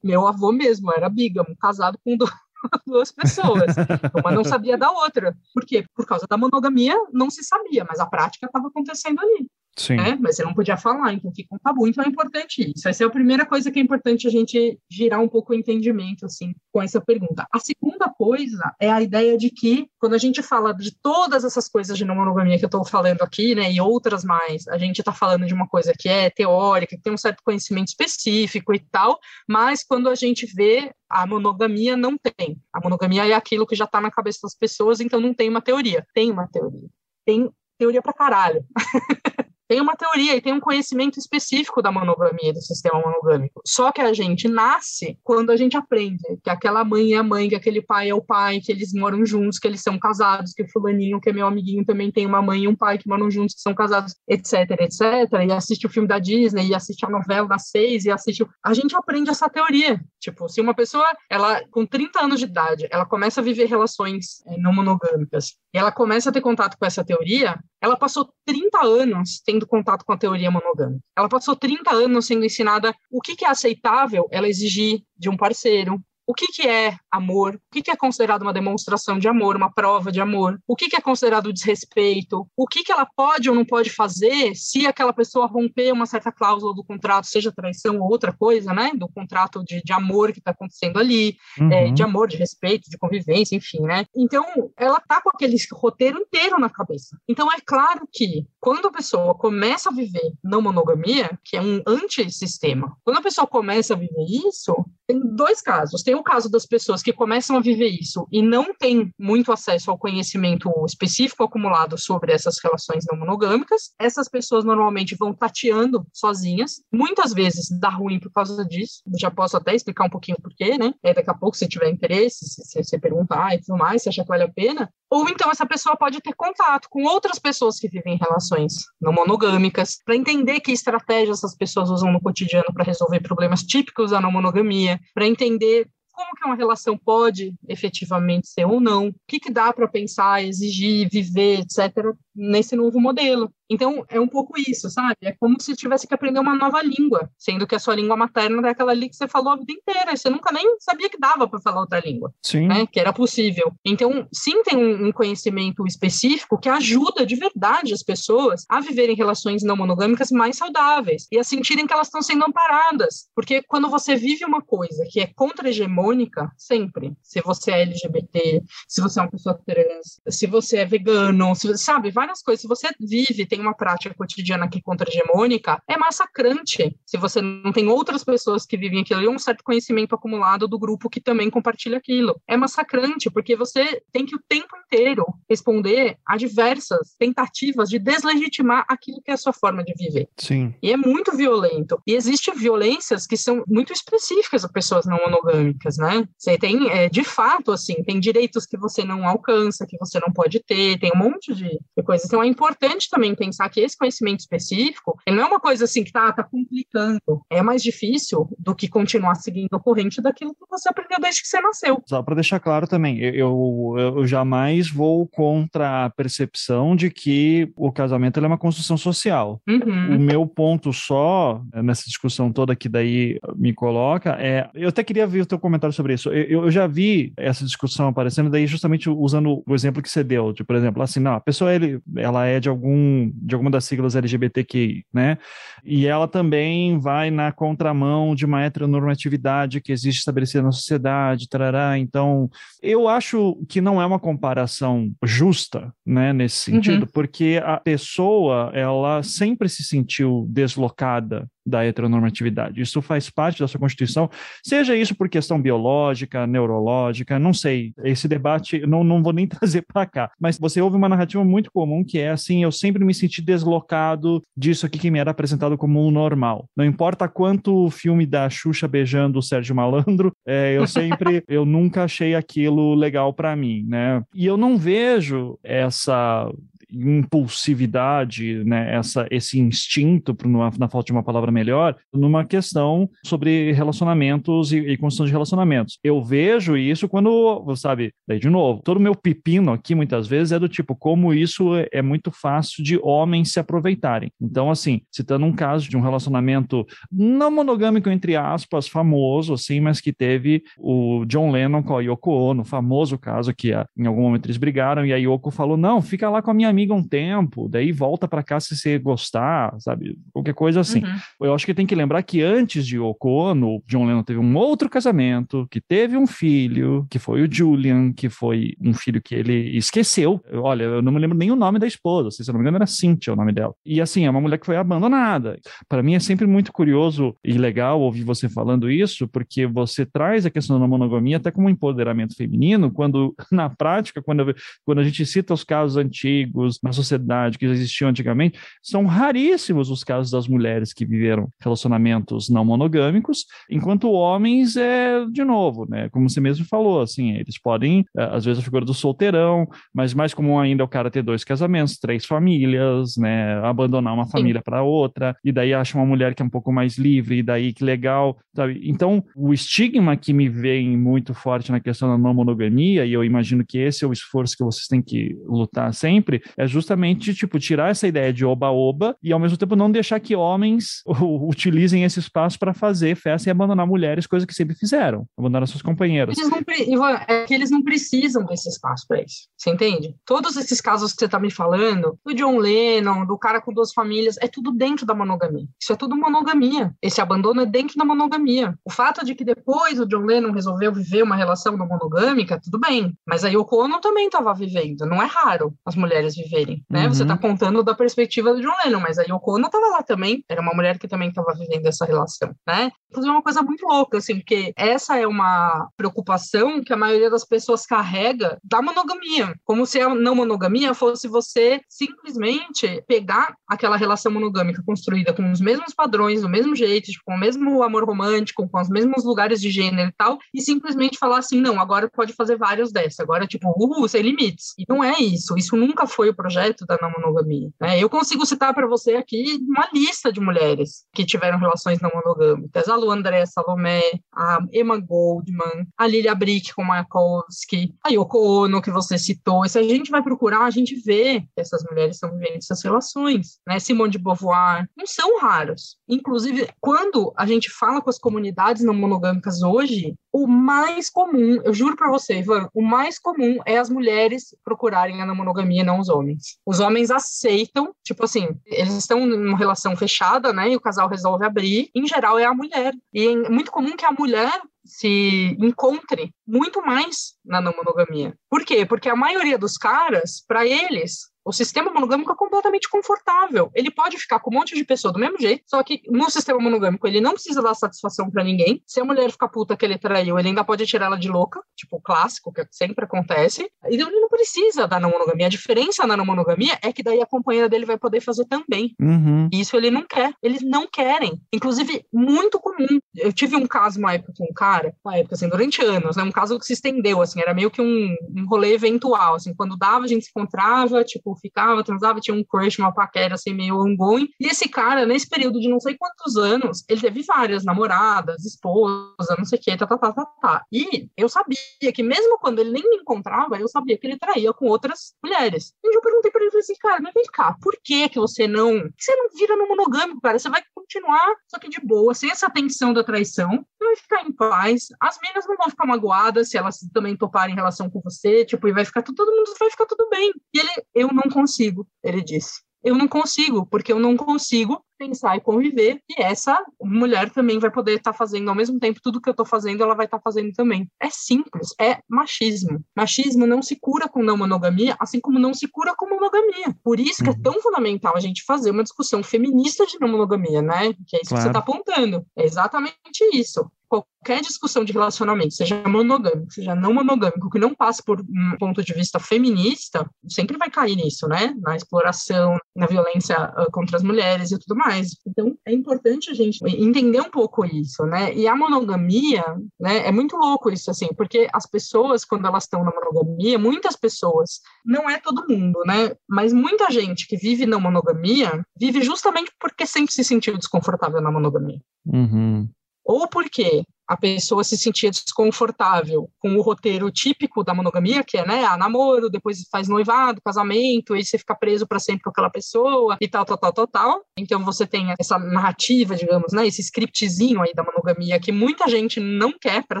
Meu avô mesmo era bígamo, casado com duas pessoas, uma não sabia da outra. Por quê? Por causa da monogamia não se sabia, mas a prática estava acontecendo ali. Sim. Né? Mas você não podia falar, então fica um tabu, então é importante isso. Essa é a primeira coisa que é importante a gente girar um pouco o entendimento, assim, com essa pergunta. A segunda coisa é a ideia de que, quando a gente fala de todas essas coisas de não monogamia que eu estou falando aqui, né, e outras mais, a gente está falando de uma coisa que é teórica, que tem um certo conhecimento específico e tal, mas quando a gente vê a monogamia não tem. A monogamia é aquilo que já está na cabeça das pessoas, então não tem uma teoria. Tem uma teoria. Tem teoria pra caralho. tem uma teoria e tem um conhecimento específico da monogamia, do sistema monogâmico. Só que a gente nasce quando a gente aprende que aquela mãe é a mãe, que aquele pai é o pai, que eles moram juntos, que eles são casados, que o fulaninho, que é meu amiguinho, também tem uma mãe e um pai que moram juntos, que são casados, etc, etc. E assiste o filme da Disney, e assiste a novela das seis, e assiste. A gente aprende essa teoria. Tipo, se uma pessoa, ela com 30 anos de idade, ela começa a viver relações é, não monogâmicas, e ela começa a ter contato com essa teoria, ela passou 30 anos tendo contato com a teoria monogâmica. Ela passou 30 anos sendo ensinada o que, que é aceitável ela exigir de um parceiro, o que, que é amor, o que, que é considerado uma demonstração de amor, uma prova de amor, o que, que é considerado desrespeito, o que, que ela pode ou não pode fazer se aquela pessoa romper uma certa cláusula do contrato, seja traição ou outra coisa, né, do contrato de, de amor que está acontecendo ali, uhum. é, de amor, de respeito, de convivência, enfim, né. Então, ela tá com aquele roteiro inteiro na cabeça. Então, é claro que quando a pessoa começa a viver não monogamia, que é um antissistema, quando a pessoa começa a viver isso, tem dois casos. Tem o caso das pessoas que começam a viver isso e não têm muito acesso ao conhecimento específico acumulado sobre essas relações não monogâmicas. Essas pessoas normalmente vão tateando sozinhas. Muitas vezes dá ruim por causa disso. Já posso até explicar um pouquinho por quê, né? Aí daqui a pouco, se tiver interesse, se você perguntar e tudo mais, se achar que vale a pena. Ou então essa pessoa pode ter contato com outras pessoas que vivem em relações não monogâmicas, para entender que estratégias essas pessoas usam no cotidiano para resolver problemas típicos da não monogamia, para entender como que uma relação pode efetivamente ser ou não, o que, que dá para pensar, exigir, viver, etc., nesse novo modelo. Então, é um pouco isso, sabe? É como se tivesse que aprender uma nova língua, sendo que a sua língua materna é aquela ali que você falou a vida inteira, e você nunca nem sabia que dava para falar outra língua,
sim.
Né? Que era possível. Então, sim, tem um conhecimento específico que ajuda de verdade as pessoas a viverem relações não monogâmicas mais saudáveis e a sentirem que elas estão sendo amparadas. Porque quando você vive uma coisa que é contra-hegemônica, sempre, se você é LGBT, se você é uma pessoa trans, se você é vegano, se, sabe, várias coisas. Se você vive, tem uma prática cotidiana que é contra-hegemônica, é massacrante. Se você não tem outras pessoas que vivem aquilo e um certo conhecimento acumulado do grupo que também compartilha aquilo. É massacrante, porque você tem que o tempo inteiro responder a diversas tentativas de deslegitimar aquilo que é a sua forma de viver.
Sim.
E é muito violento. E existem violências que são muito específicas a pessoas não monogâmicas, né? Você tem, é, de fato, assim, tem direitos que você não alcança, que você não pode ter, tem um monte de coisas. Então é importante também pensar que esse conhecimento específico, não é uma coisa assim que tá, tá complicando. É mais difícil do que continuar seguindo a corrente daquilo que você aprendeu desde que você nasceu.
Só para deixar claro também, eu, eu, jamais vou contra a percepção de que o casamento é uma construção social.
Uhum.
O meu ponto só eh, nessa discussão toda que daí me coloca é, eu até queria ver o teu comentário sobre isso. Eu, eu já vi essa discussão aparecendo daí justamente usando o exemplo que você deu, de, por exemplo, assim, não, a pessoa ele ela é de algum de alguma das siglas LGBTQI, né? E ela também vai na contramão de uma heteronormatividade que existe estabelecida na sociedade, tarará. Então, eu acho que não é uma comparação justa, né, nesse sentido, uhum. porque a pessoa, ela sempre se sentiu deslocada da heteronormatividade. Isso faz parte da sua constituição, seja isso por questão biológica, neurológica, não sei. Esse debate não, não vou nem trazer para cá. Mas você ouve uma narrativa muito comum que é assim: eu sempre me senti deslocado disso aqui que me era apresentado como um normal. Não importa quanto o filme da Xuxa beijando o Sérgio Malandro, é, eu sempre, eu nunca achei aquilo legal para mim, né? E eu não vejo essa impulsividade, né, essa, esse instinto, numa, na falta de uma palavra melhor, numa questão sobre relacionamentos e, e construção de relacionamentos. Eu vejo isso quando, sabe, daí de novo, todo o meu pepino aqui muitas vezes é do tipo, como isso é, muito fácil de homens se aproveitarem. Então, assim, citando um caso de um relacionamento não monogâmico, entre aspas, famoso, assim, mas que teve o John Lennon com a Yoko Ono, famoso caso que em algum momento eles brigaram e a Yoko falou, não, fica lá com a minha amiga amiga um tempo, daí volta para cá se você gostar, sabe? Qualquer coisa assim. Uhum. Eu acho que tem que lembrar que antes de Yoko Ono, John Lennon teve um outro casamento, que teve um filho, que foi o Julian, que foi um filho que ele esqueceu. Olha, eu não me lembro nem o nome da esposa, se eu não me engano era Cynthia o nome dela. E assim, é uma mulher que foi abandonada. Para mim é sempre muito curioso e legal ouvir você falando isso, porque você traz a questão da monogamia até como um empoderamento feminino, quando na prática, quando, quando a gente cita os casos antigos, na sociedade que existiam antigamente, são raríssimos os casos das mulheres que viveram relacionamentos não monogâmicos, enquanto homens é, de novo, né, como você mesmo falou, assim, eles podem, eh, às vezes a figura do solteirão, mas mais comum ainda é o cara ter dois casamentos, três famílias, né, abandonar uma Sim. família para outra, e daí acha uma mulher que é um pouco mais livre, e daí que legal, sabe? Então, o estigma que me vem muito forte na questão da não monogamia, e eu imagino que esse é o esforço que vocês têm que lutar sempre, é justamente, tipo, tirar essa ideia de oba-oba e, ao mesmo tempo, não deixar que homens utilizem esse espaço para fazer festa e abandonar mulheres, coisa que sempre fizeram, abandonar suas companheiras.
Eles não, é que eles não precisam desse espaço para isso, você entende? Todos esses casos que você tá me falando, do John Lennon, do cara com duas famílias, é tudo dentro da monogamia. Isso é tudo monogamia. Esse abandono é dentro da monogamia. O fato de que depois o John Lennon resolveu viver uma relação não monogâmica, tudo bem. Mas a Yoko Ono também estava vivendo. Não é raro as mulheres viverem, né? Uhum. Você está contando da perspectiva do John Lennon, mas a Yoko Ono estava lá também. Era uma mulher que também estava vivendo essa relação, né? Inclusive é uma coisa muito louca, assim, porque essa é uma preocupação que a maioria das pessoas carrega da monogamia. Como se a não monogamia fosse você simplesmente pegar aquela relação monogâmica construída com os mesmos padrões, do mesmo jeito, tipo, com o mesmo amor romântico, com os mesmos lugares de gênero e tal, e simplesmente falar assim, não, agora pode fazer vários dessa, agora, tipo, uhul, sem limites. E não é isso, isso nunca foi o projeto da não monogamia. Né? Eu consigo citar para você aqui uma lista de mulheres que tiveram relações não monogâmicas, a Lu Salomé, a Emma Goldman, a Lilia Brick com Mayakovsky, a Yoko Ono, que você citou, e se a gente vai procurar, a gente vê que essas mulheres estão vivendo essas relações, né? Simone de Beauvoir, não são raros. Inclusive, quando a gente fala com as comunidades não monogâmicas hoje, o mais comum, eu juro para você, Ivan, o mais comum é as mulheres procurarem a não monogamia, não os homens. Os homens aceitam, tipo assim, eles estão numa relação fechada, né? E o casal resolve abrir. Em geral, é a mulher. E é muito comum que a mulher se encontre muito mais na não monogamia. Por quê? Porque a maioria dos caras, para eles, o sistema monogâmico é completamente confortável. Ele pode ficar com um monte de pessoa do mesmo jeito, só que no sistema monogâmico ele não precisa dar satisfação para ninguém. Se a mulher ficar puta que ele traiu, ele ainda pode tirar ela de louca, tipo o clássico, que sempre acontece. E ele não precisa da não monogamia. A diferença na não monogamia é que daí a companheira dele vai poder fazer também.
Uhum.
Isso ele não quer. Eles não querem. Inclusive, muito comum. Eu tive um caso uma época com um cara, uma época assim, durante anos, né? Um caso que se estendeu, assim, era meio que um, um rolê eventual, assim, quando dava, a gente se encontrava, tipo, tipo, ficava, transava, tinha um crush, uma paquera, assim, meio ongoing. E esse cara, nesse período de não sei quantos anos, ele teve várias namoradas, esposa, não sei o que, tá, tá, tá, tá, tá. E eu sabia que mesmo quando ele nem me encontrava, eu sabia que ele traía com outras mulheres. E eu perguntei pra ele, assim, cara, mas vem cá, por que que você não... você não vira no monogâmico, cara? Você vai continuar, só que de boa, sem essa tensão da traição, você vai ficar em paz. As meninas não vão ficar magoadas se elas também toparem relação com você, tipo, e vai ficar tudo, todo mundo vai ficar tudo bem. E ele, eu não não consigo, ele disse. Eu não consigo, porque eu não consigo pensar e conviver, e essa mulher também vai poder estar tá fazendo ao mesmo tempo tudo que eu estou fazendo, ela vai estar tá fazendo também. É simples, é machismo. Machismo não se cura com não monogamia, assim como não se cura com monogamia. Por isso que é uhum. tão fundamental a gente fazer uma discussão feminista de não monogamia, né? Que é isso claro. que você está apontando. É exatamente isso qualquer discussão de relacionamento, seja monogâmico, seja não monogâmico, que não passe por um ponto de vista feminista, sempre vai cair nisso, né? Na exploração, na violência uh, contra as mulheres e tudo mais. Então, é importante a gente entender um pouco isso, né? E a monogamia, né? É muito louco isso, assim, porque as pessoas, quando elas estão na monogamia, muitas pessoas, não é todo mundo, né? Mas muita gente que vive na monogamia, vive justamente porque sempre se sentiu desconfortável na monogamia.
Uhum
ou porque a pessoa se sentia desconfortável com o roteiro típico da monogamia, que é, né, a namoro, depois faz noivado, casamento, aí você fica preso para sempre com aquela pessoa e tal, tal, tal, tal, tal. Então você tem essa narrativa, digamos, né, esse scriptzinho aí da monogamia que muita gente não quer para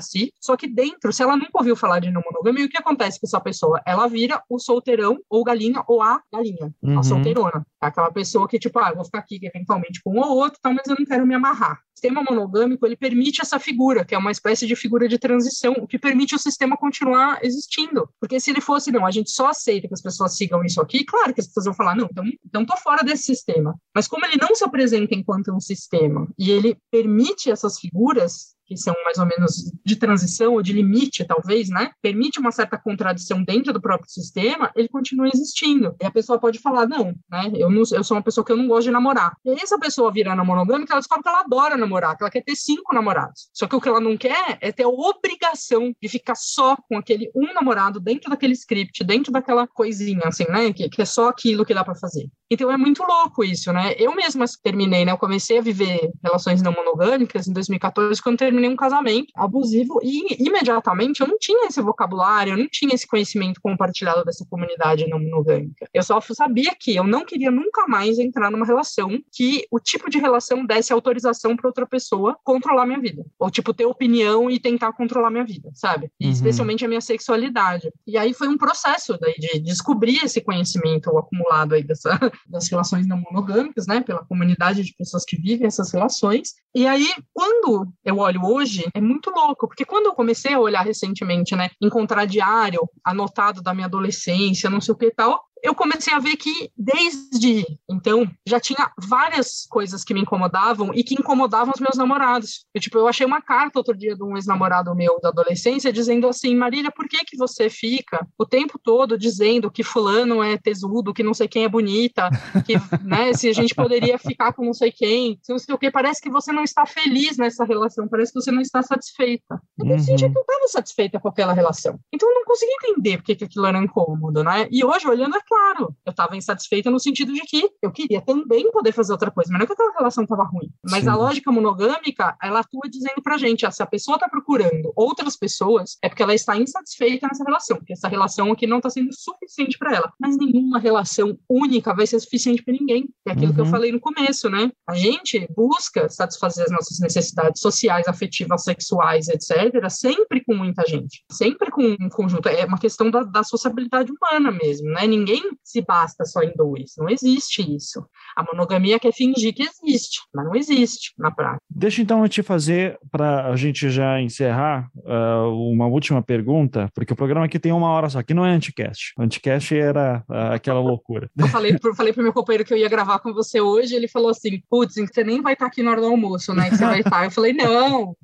si, só que dentro, se ela nunca ouviu falar de não monogamia, o que acontece com essa pessoa? Ela vira o solteirão ou galinha ou a galinha, uhum. a solteirona. É aquela pessoa que, tipo, ah, vou ficar aqui eventualmente com um ou outro, tal, mas eu não quero me amarrar. O sistema monogâmico, ele permite essa figura figura, que é uma espécie de figura de transição, o que permite o sistema continuar existindo. Porque se ele fosse, não, a gente só aceita que as pessoas sigam isso aqui, claro que as pessoas vão falar, não, então, então tô fora desse sistema. Mas como ele não se apresenta enquanto um sistema, e ele permite essas figuras, que são mais ou menos de transição ou de limite, talvez, né? Permite uma certa contradição dentro do próprio sistema, ele continua existindo. E a pessoa pode falar, não, né? Eu, não, eu sou uma pessoa que eu não gosto de namorar. E aí essa pessoa vira monogâmica, ela descobre que ela adora namorar, que ela quer ter cinco namorados. Só que o que ela não quer é ter a obrigação de ficar só com aquele um namorado dentro daquele script, dentro daquela coisinha, assim, né? Que, que é só aquilo que dá para fazer. Então é muito louco isso, né? Eu mesma terminei, né? Eu comecei a viver relações não monogâmicas em 2014, quando terminei um casamento abusivo, e imediatamente eu não tinha esse vocabulário, eu não tinha esse conhecimento compartilhado dessa comunidade não monogâmica. Eu só sabia que eu não queria nunca mais entrar numa relação que o tipo de relação desse autorização para outra pessoa controlar minha vida. Ou, tipo, ter opinião e tentar controlar minha vida, sabe? E, uhum. especialmente a minha sexualidade. E aí foi um processo daí de descobrir esse conhecimento acumulado aí dessa, das relações não monogâmicas, né, pela comunidade de pessoas que vivem essas relações. E aí, quando eu olho hoje, é muito louco, porque quando eu comecei a olhar recentemente, né, encontrar diário anotado da minha adolescência, não sei o que tal, eu comecei a ver que desde então já tinha várias coisas que me incomodavam e que incomodavam os meus namorados. Eu, tipo, eu achei uma carta outro dia de um ex-namorado meu da adolescência dizendo assim: Marília, por que que você fica o tempo todo dizendo que fulano é tesudo, que não sei quem é bonita, que, né, se a gente poderia ficar com não sei quem, se não sei o que, parece que você não está feliz nessa relação, parece que você não está satisfeita. Eu uhum. senti que eu estava satisfeita com aquela relação. Então eu não consegui entender por que aquilo era incômodo, né? E hoje, olhando, é claro, eu estava insatisfeita no sentido de que eu queria também poder fazer outra coisa, mas não é que aquela relação estava ruim. Mas Sim. a lógica monogâmica, ela atua dizendo pra gente, ah, se a pessoa está procurando outras pessoas, é porque ela está insatisfeita nessa relação, porque essa relação aqui não está sendo suficiente para ela. Mas nenhuma relação única vai ser suficiente para ninguém. É aquilo uhum. que eu uhum. falei no começo, né? A gente busca satisfazer as nossas necessidades sociais, afetivas, sexuais, etc., sempre com muita gente, sempre com um conjunto. É uma questão da, da sociabilidade humana mesmo, né? Ninguém ninguém se basta só em dois. Não existe isso. A monogamia quer fingir que existe, mas não existe na prática.
Deixa então eu te fazer, para a gente já encerrar, uh, uma última pergunta, porque o programa aqui tem uma hora só. Aqui não é anticast. O anticast era uh, aquela loucura.
Eu falei, pro, falei pro meu companheiro que eu ia gravar com você hoje, ele falou assim: putz, você nem vai estar aqui na hora do almoço, né? Que você vai estar. Eu falei: não.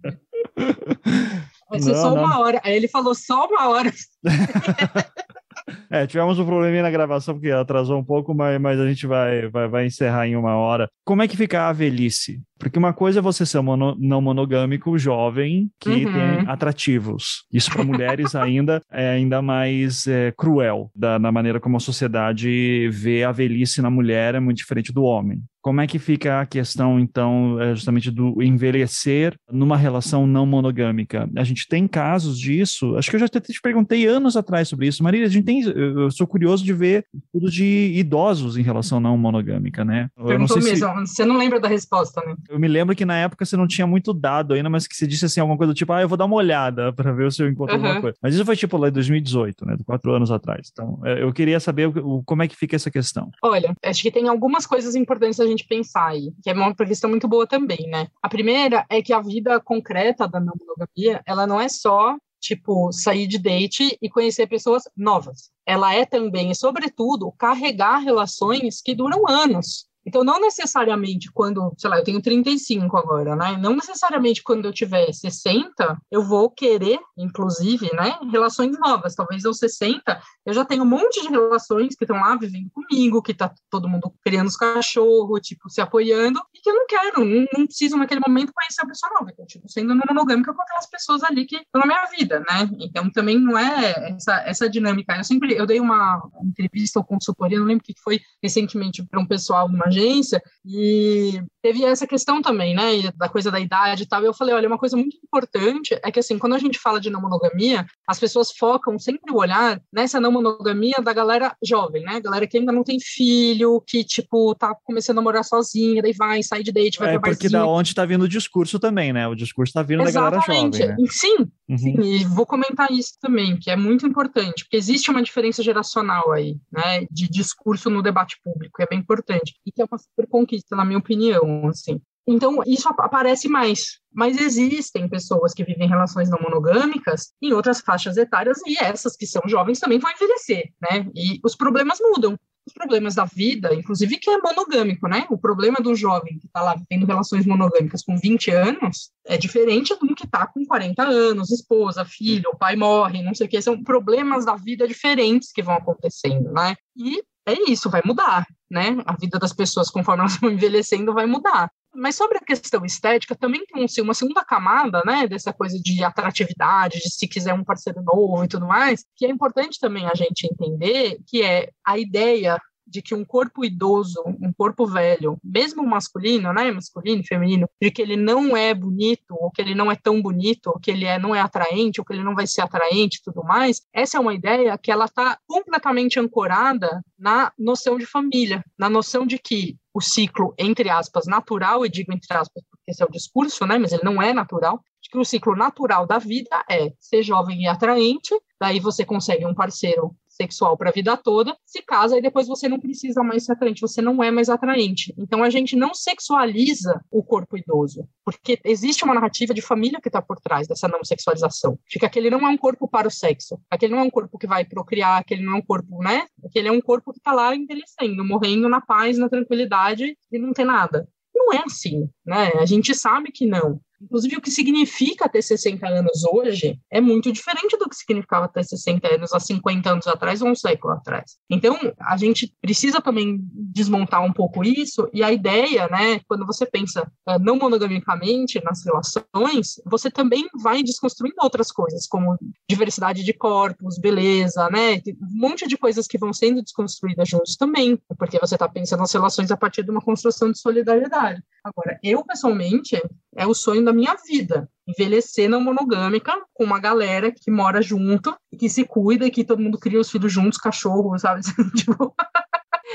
Vai ser não, só não. uma hora. Aí ele falou: só uma hora.
É, tivemos um probleminha na gravação porque atrasou um pouco, mas, mas a gente vai, vai, vai encerrar em uma hora. Como é que fica a velhice? Porque uma coisa é você ser mono, não monogâmico, jovem, que uhum. tem atrativos. Isso para mulheres ainda é ainda mais é, cruel, da, na maneira como a sociedade vê a velhice na mulher, é muito diferente do homem. Como é que fica a questão, então, é, justamente do envelhecer numa relação não monogâmica? A gente tem casos disso, acho que eu já até te perguntei anos atrás sobre isso. Maria, a gente tem, eu sou curioso de ver tudo de idosos em relação não monogâmica, né?
Perguntou mesmo, se... você não lembra da resposta, né?
Eu me lembro que na época você não tinha muito dado ainda, mas que você disse assim, alguma coisa do tipo, ah, eu vou dar uma olhada para ver se eu encontro uhum. alguma coisa. Mas isso foi tipo lá em 2018, né? Quatro anos atrás. Então, é, eu queria saber como é que fica essa questão.
Olha, acho que tem algumas coisas importantes a gente pensar aí, que é uma questão muito boa também, né? A primeira é que a vida concreta da não monogamia, ela não é só tipo, sair de date e conhecer pessoas novas. Ela é também, sobretudo, carregar relações que duram anos. Então, não necessariamente quando, sei lá, eu tenho 35 agora, né? Não necessariamente quando eu tiver 60, eu vou querer, inclusive, né, relações novas. Talvez aos 60 eu já tenho um monte de relações que estão lá vivendo comigo, que tá todo mundo criando os cachorros, tipo, se apoiando, e que eu não quero, não, não preciso naquele momento conhecer a pessoa nova. Eu continuo sendo monogâmica com aquelas pessoas ali que estão na minha vida, né? Então, também não é essa, essa dinâmica. Eu sempre, eu dei uma entrevista ou consultoria, não lembro o que foi recentemente para um pessoal numa agência, e teve essa questão também, né, da coisa da idade e tal, e eu falei, olha, uma coisa muito importante é que, assim, quando a gente fala de não monogamia, as pessoas focam sempre o olhar nessa não monogamia da galera jovem, né, galera que ainda não tem filho, que, tipo, tá começando a morar sozinha, daí vai, sai de date, vai
é, pra porque da onde tá vindo o discurso também, né, o discurso tá vindo Exatamente. da galera jovem, né?
Sim, uhum. sim, e vou comentar isso também, que é muito importante, porque existe uma diferença geracional aí, né, de discurso no debate público, é bem importante, e que é uma super conquista, na minha opinião, assim. Então, isso aparece mais. Mas existem pessoas que vivem relações não monogâmicas em outras faixas etárias, e essas que são jovens também vão envelhecer, né? E os problemas mudam. Os problemas da vida, inclusive que é monogâmico, né? O problema do jovem que está lá tendo relações monogâmicas com 20 anos é diferente do que está com 40 anos, esposa, filho, o pai morre, não sei o que. São problemas da vida diferentes que vão acontecendo, né? E é isso, vai mudar, né? A vida das pessoas, conforme elas vão envelhecendo, vai mudar. Mas sobre a questão estética, também tem assim, uma segunda camada, né, dessa coisa de atratividade, de se quiser um parceiro novo e tudo mais, que é importante também a gente entender, que é a ideia de que um corpo idoso, um corpo velho, mesmo masculino, né, masculino e feminino, de que ele não é bonito, ou que ele não é tão bonito, ou que ele é, não é atraente, ou que ele não vai ser atraente e tudo mais, essa é uma ideia que ela está completamente ancorada na noção de família, na noção de que o ciclo, entre aspas, natural, e digo entre aspas porque esse é o discurso, né, mas ele não é natural, de que o ciclo natural da vida é ser jovem e atraente, daí você consegue um parceiro sexual para a vida toda, se casa e depois você não precisa mais ser atraente, você não é mais atraente. Então a gente não sexualiza o corpo idoso, porque existe uma narrativa de família que está por trás dessa não sexualização. De que aquele não é um corpo para o sexo, aquele não é um corpo que vai procriar, aquele não é um corpo, né? Aquele é um corpo que está lá envelhecendo, morrendo na paz, na tranquilidade e não tem nada. Não é assim, né? A gente sabe que não. Inclusive, o que significa ter 60 anos hoje é muito diferente do que significava ter 60 anos há 50 anos atrás ou um século atrás. Então, a gente precisa também desmontar um pouco isso, e a ideia, né, quando você pensa uh, não monogamicamente nas relações, você também vai desconstruindo outras coisas, como diversidade de corpos, beleza, né, um monte de coisas que vão sendo desconstruídas juntos também, porque você está pensando nas relações a partir de uma construção de solidariedade. Agora, eu pessoalmente, é o sonho da minha vida. Envelhecer na monogâmica com uma galera que mora junto, que se cuida, e que todo mundo cria os filhos juntos, cachorro, sabe? tipo...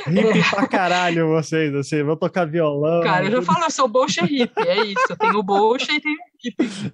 Hippie é. pra caralho vocês, assim, vão tocar violão.
Cara, eu já falo, eu sou bolcha hippie, é isso. Eu tenho bolcha e tenho.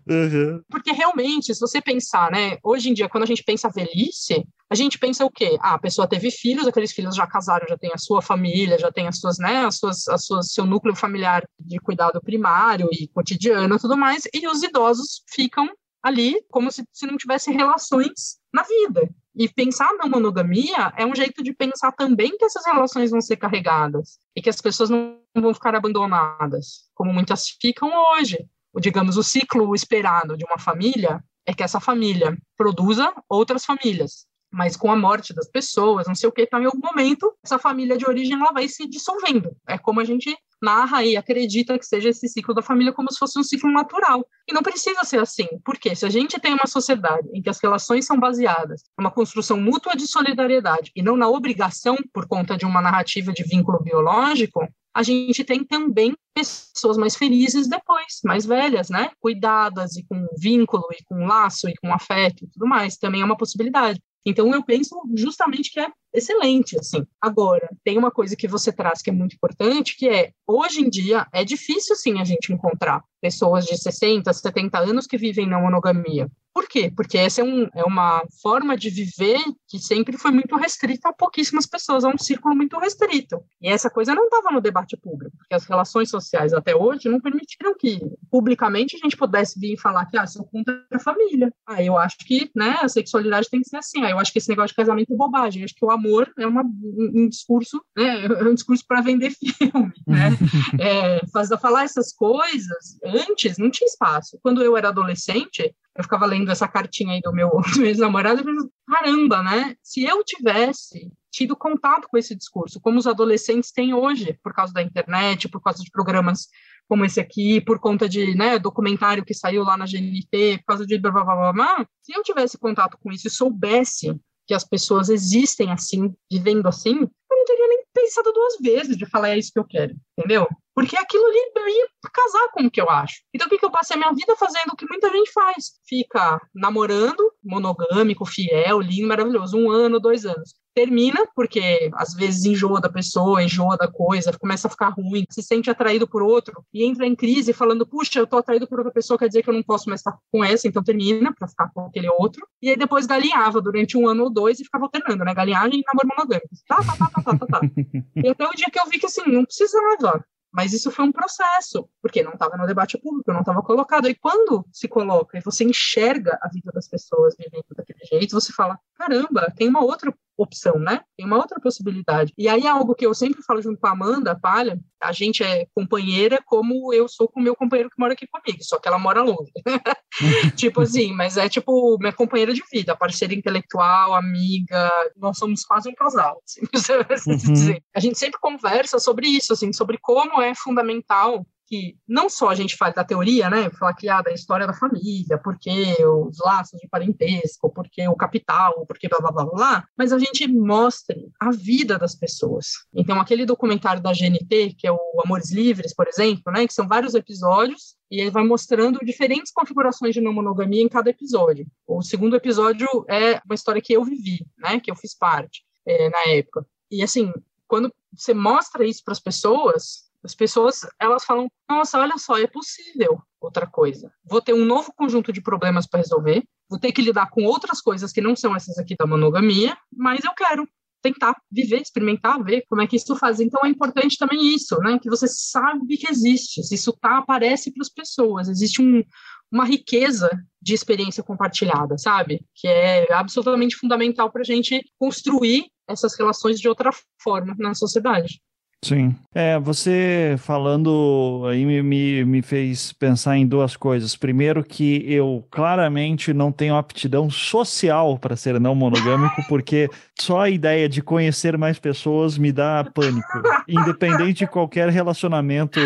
Uhum. Porque realmente, se você pensar, né, hoje em dia, quando a gente pensa velhice, a gente pensa o quê? Ah, a pessoa teve filhos, aqueles filhos já casaram, já tem a sua família, já tem as suas, né, as suas, as suas, seu núcleo familiar de cuidado primário e cotidiano e tudo mais, e os idosos ficam ali como se, se não tivessem relações na vida. E pensar na monogamia é um jeito de pensar também que essas relações vão ser carregadas e que as pessoas não vão ficar abandonadas, como muitas ficam hoje. Digamos, o ciclo esperado de uma família é que essa família produza outras famílias mas com a morte das pessoas, não sei o que, então em algum momento essa família de origem ela vai se dissolvendo. É como a gente narra e acredita que seja esse ciclo da família como se fosse um ciclo natural. E não precisa ser assim, porque se a gente tem uma sociedade em que as relações são baseadas numa construção mútua de solidariedade e não na obrigação por conta de uma narrativa de vínculo biológico, a gente tem também pessoas mais felizes depois, mais velhas, né? Cuidadas e com vínculo e com laço e com afeto e tudo mais. Também é uma possibilidade. Então eu penso justamente que é excelente, assim. Agora, tem uma coisa que você traz que é muito importante, que é, hoje em dia, é difícil, sim, a gente encontrar pessoas de 60, 70 anos que vivem na monogamia. Por quê? Porque essa é, um, é uma forma de viver que sempre foi muito restrita a pouquíssimas pessoas, a um círculo muito restrito. E essa coisa não estava no debate público, porque as relações sociais até hoje não permitiram que publicamente a gente pudesse vir e falar que, ah, sou contra a família. Ah, eu acho que, né, a sexualidade tem que ser assim. Ah, eu acho que esse negócio de casamento é bobagem. Eu acho que o amor é uma, um discurso, né, é um discurso para vender filme, né? é, falar essas coisas antes não tinha espaço. Quando eu era adolescente, eu ficava lendo essa cartinha aí do meu, do meu ex-namorado e pensei, caramba, né? Se eu tivesse tido contato com esse discurso, como os adolescentes têm hoje, por causa da internet, por causa de programas como esse aqui, por conta de né, documentário que saiu lá na GNT, por causa de blá, blá, blá, blá, se eu tivesse contato com isso e soubesse que as pessoas existem assim, vivendo assim, eu não teria nem pensado duas vezes de falar é isso que eu quero, entendeu? Porque aquilo ali ia casar com o que eu acho. Então, o que, que eu passei a minha vida fazendo? O que muita gente faz. Fica namorando, monogâmico, fiel, lindo, maravilhoso. Um ano, dois anos. Termina, porque às vezes enjoa da pessoa, enjoa da coisa, começa a ficar ruim, se sente atraído por outro e entra em crise falando: puxa, eu tô atraído por outra pessoa, quer dizer que eu não posso mais estar com essa, então termina para ficar com aquele outro. E aí depois galinhava durante um ano ou dois e ficava alternando, né? Galinhagem e namoro monogâmico. Tá, tá, tá, tá, tá, tá, tá. e até o dia que eu vi que assim, não precisa mais, ó mas isso foi um processo, porque não estava no debate público, não estava colocado. E quando se coloca e você enxerga a vida das pessoas vivendo daquele jeito, você fala: caramba, tem uma outra opção, né? Tem uma outra possibilidade. E aí é algo que eu sempre falo junto com a Amanda, a Palha, a gente é companheira como eu sou com o meu companheiro que mora aqui comigo, só que ela mora longe. tipo assim, mas é tipo minha companheira de vida, parceira intelectual, amiga, nós somos quase um casal, assim, uhum. A gente sempre conversa sobre isso, assim, sobre como é fundamental que não só a gente fala da teoria, né, falar que ah, da história da família, porque os laços de parentesco, porque o capital, porque blá blá blá blá, mas a gente mostre a vida das pessoas. Então, aquele documentário da GNT, que é o Amores Livres, por exemplo, né, que são vários episódios, e ele vai mostrando diferentes configurações de não monogamia em cada episódio. O segundo episódio é uma história que eu vivi, né, que eu fiz parte é, na época. E assim, quando você mostra isso para as pessoas, as pessoas, elas falam, nossa, olha só, é possível outra coisa. Vou ter um novo conjunto de problemas para resolver, vou ter que lidar com outras coisas que não são essas aqui da monogamia, mas eu quero tentar viver, experimentar, ver como é que isso faz. Então é importante também isso, né? Que você sabe que existe, isso tá, aparece para as pessoas, existe um, uma riqueza de experiência compartilhada, sabe? Que é absolutamente fundamental para a gente construir essas relações de outra forma na sociedade.
Sim. É, você falando aí me, me, me, fez pensar em duas coisas. Primeiro, que eu claramente não tenho aptidão social para ser não monogâmico, porque só a ideia de conhecer mais pessoas me dá pânico, independente de qualquer relacionamento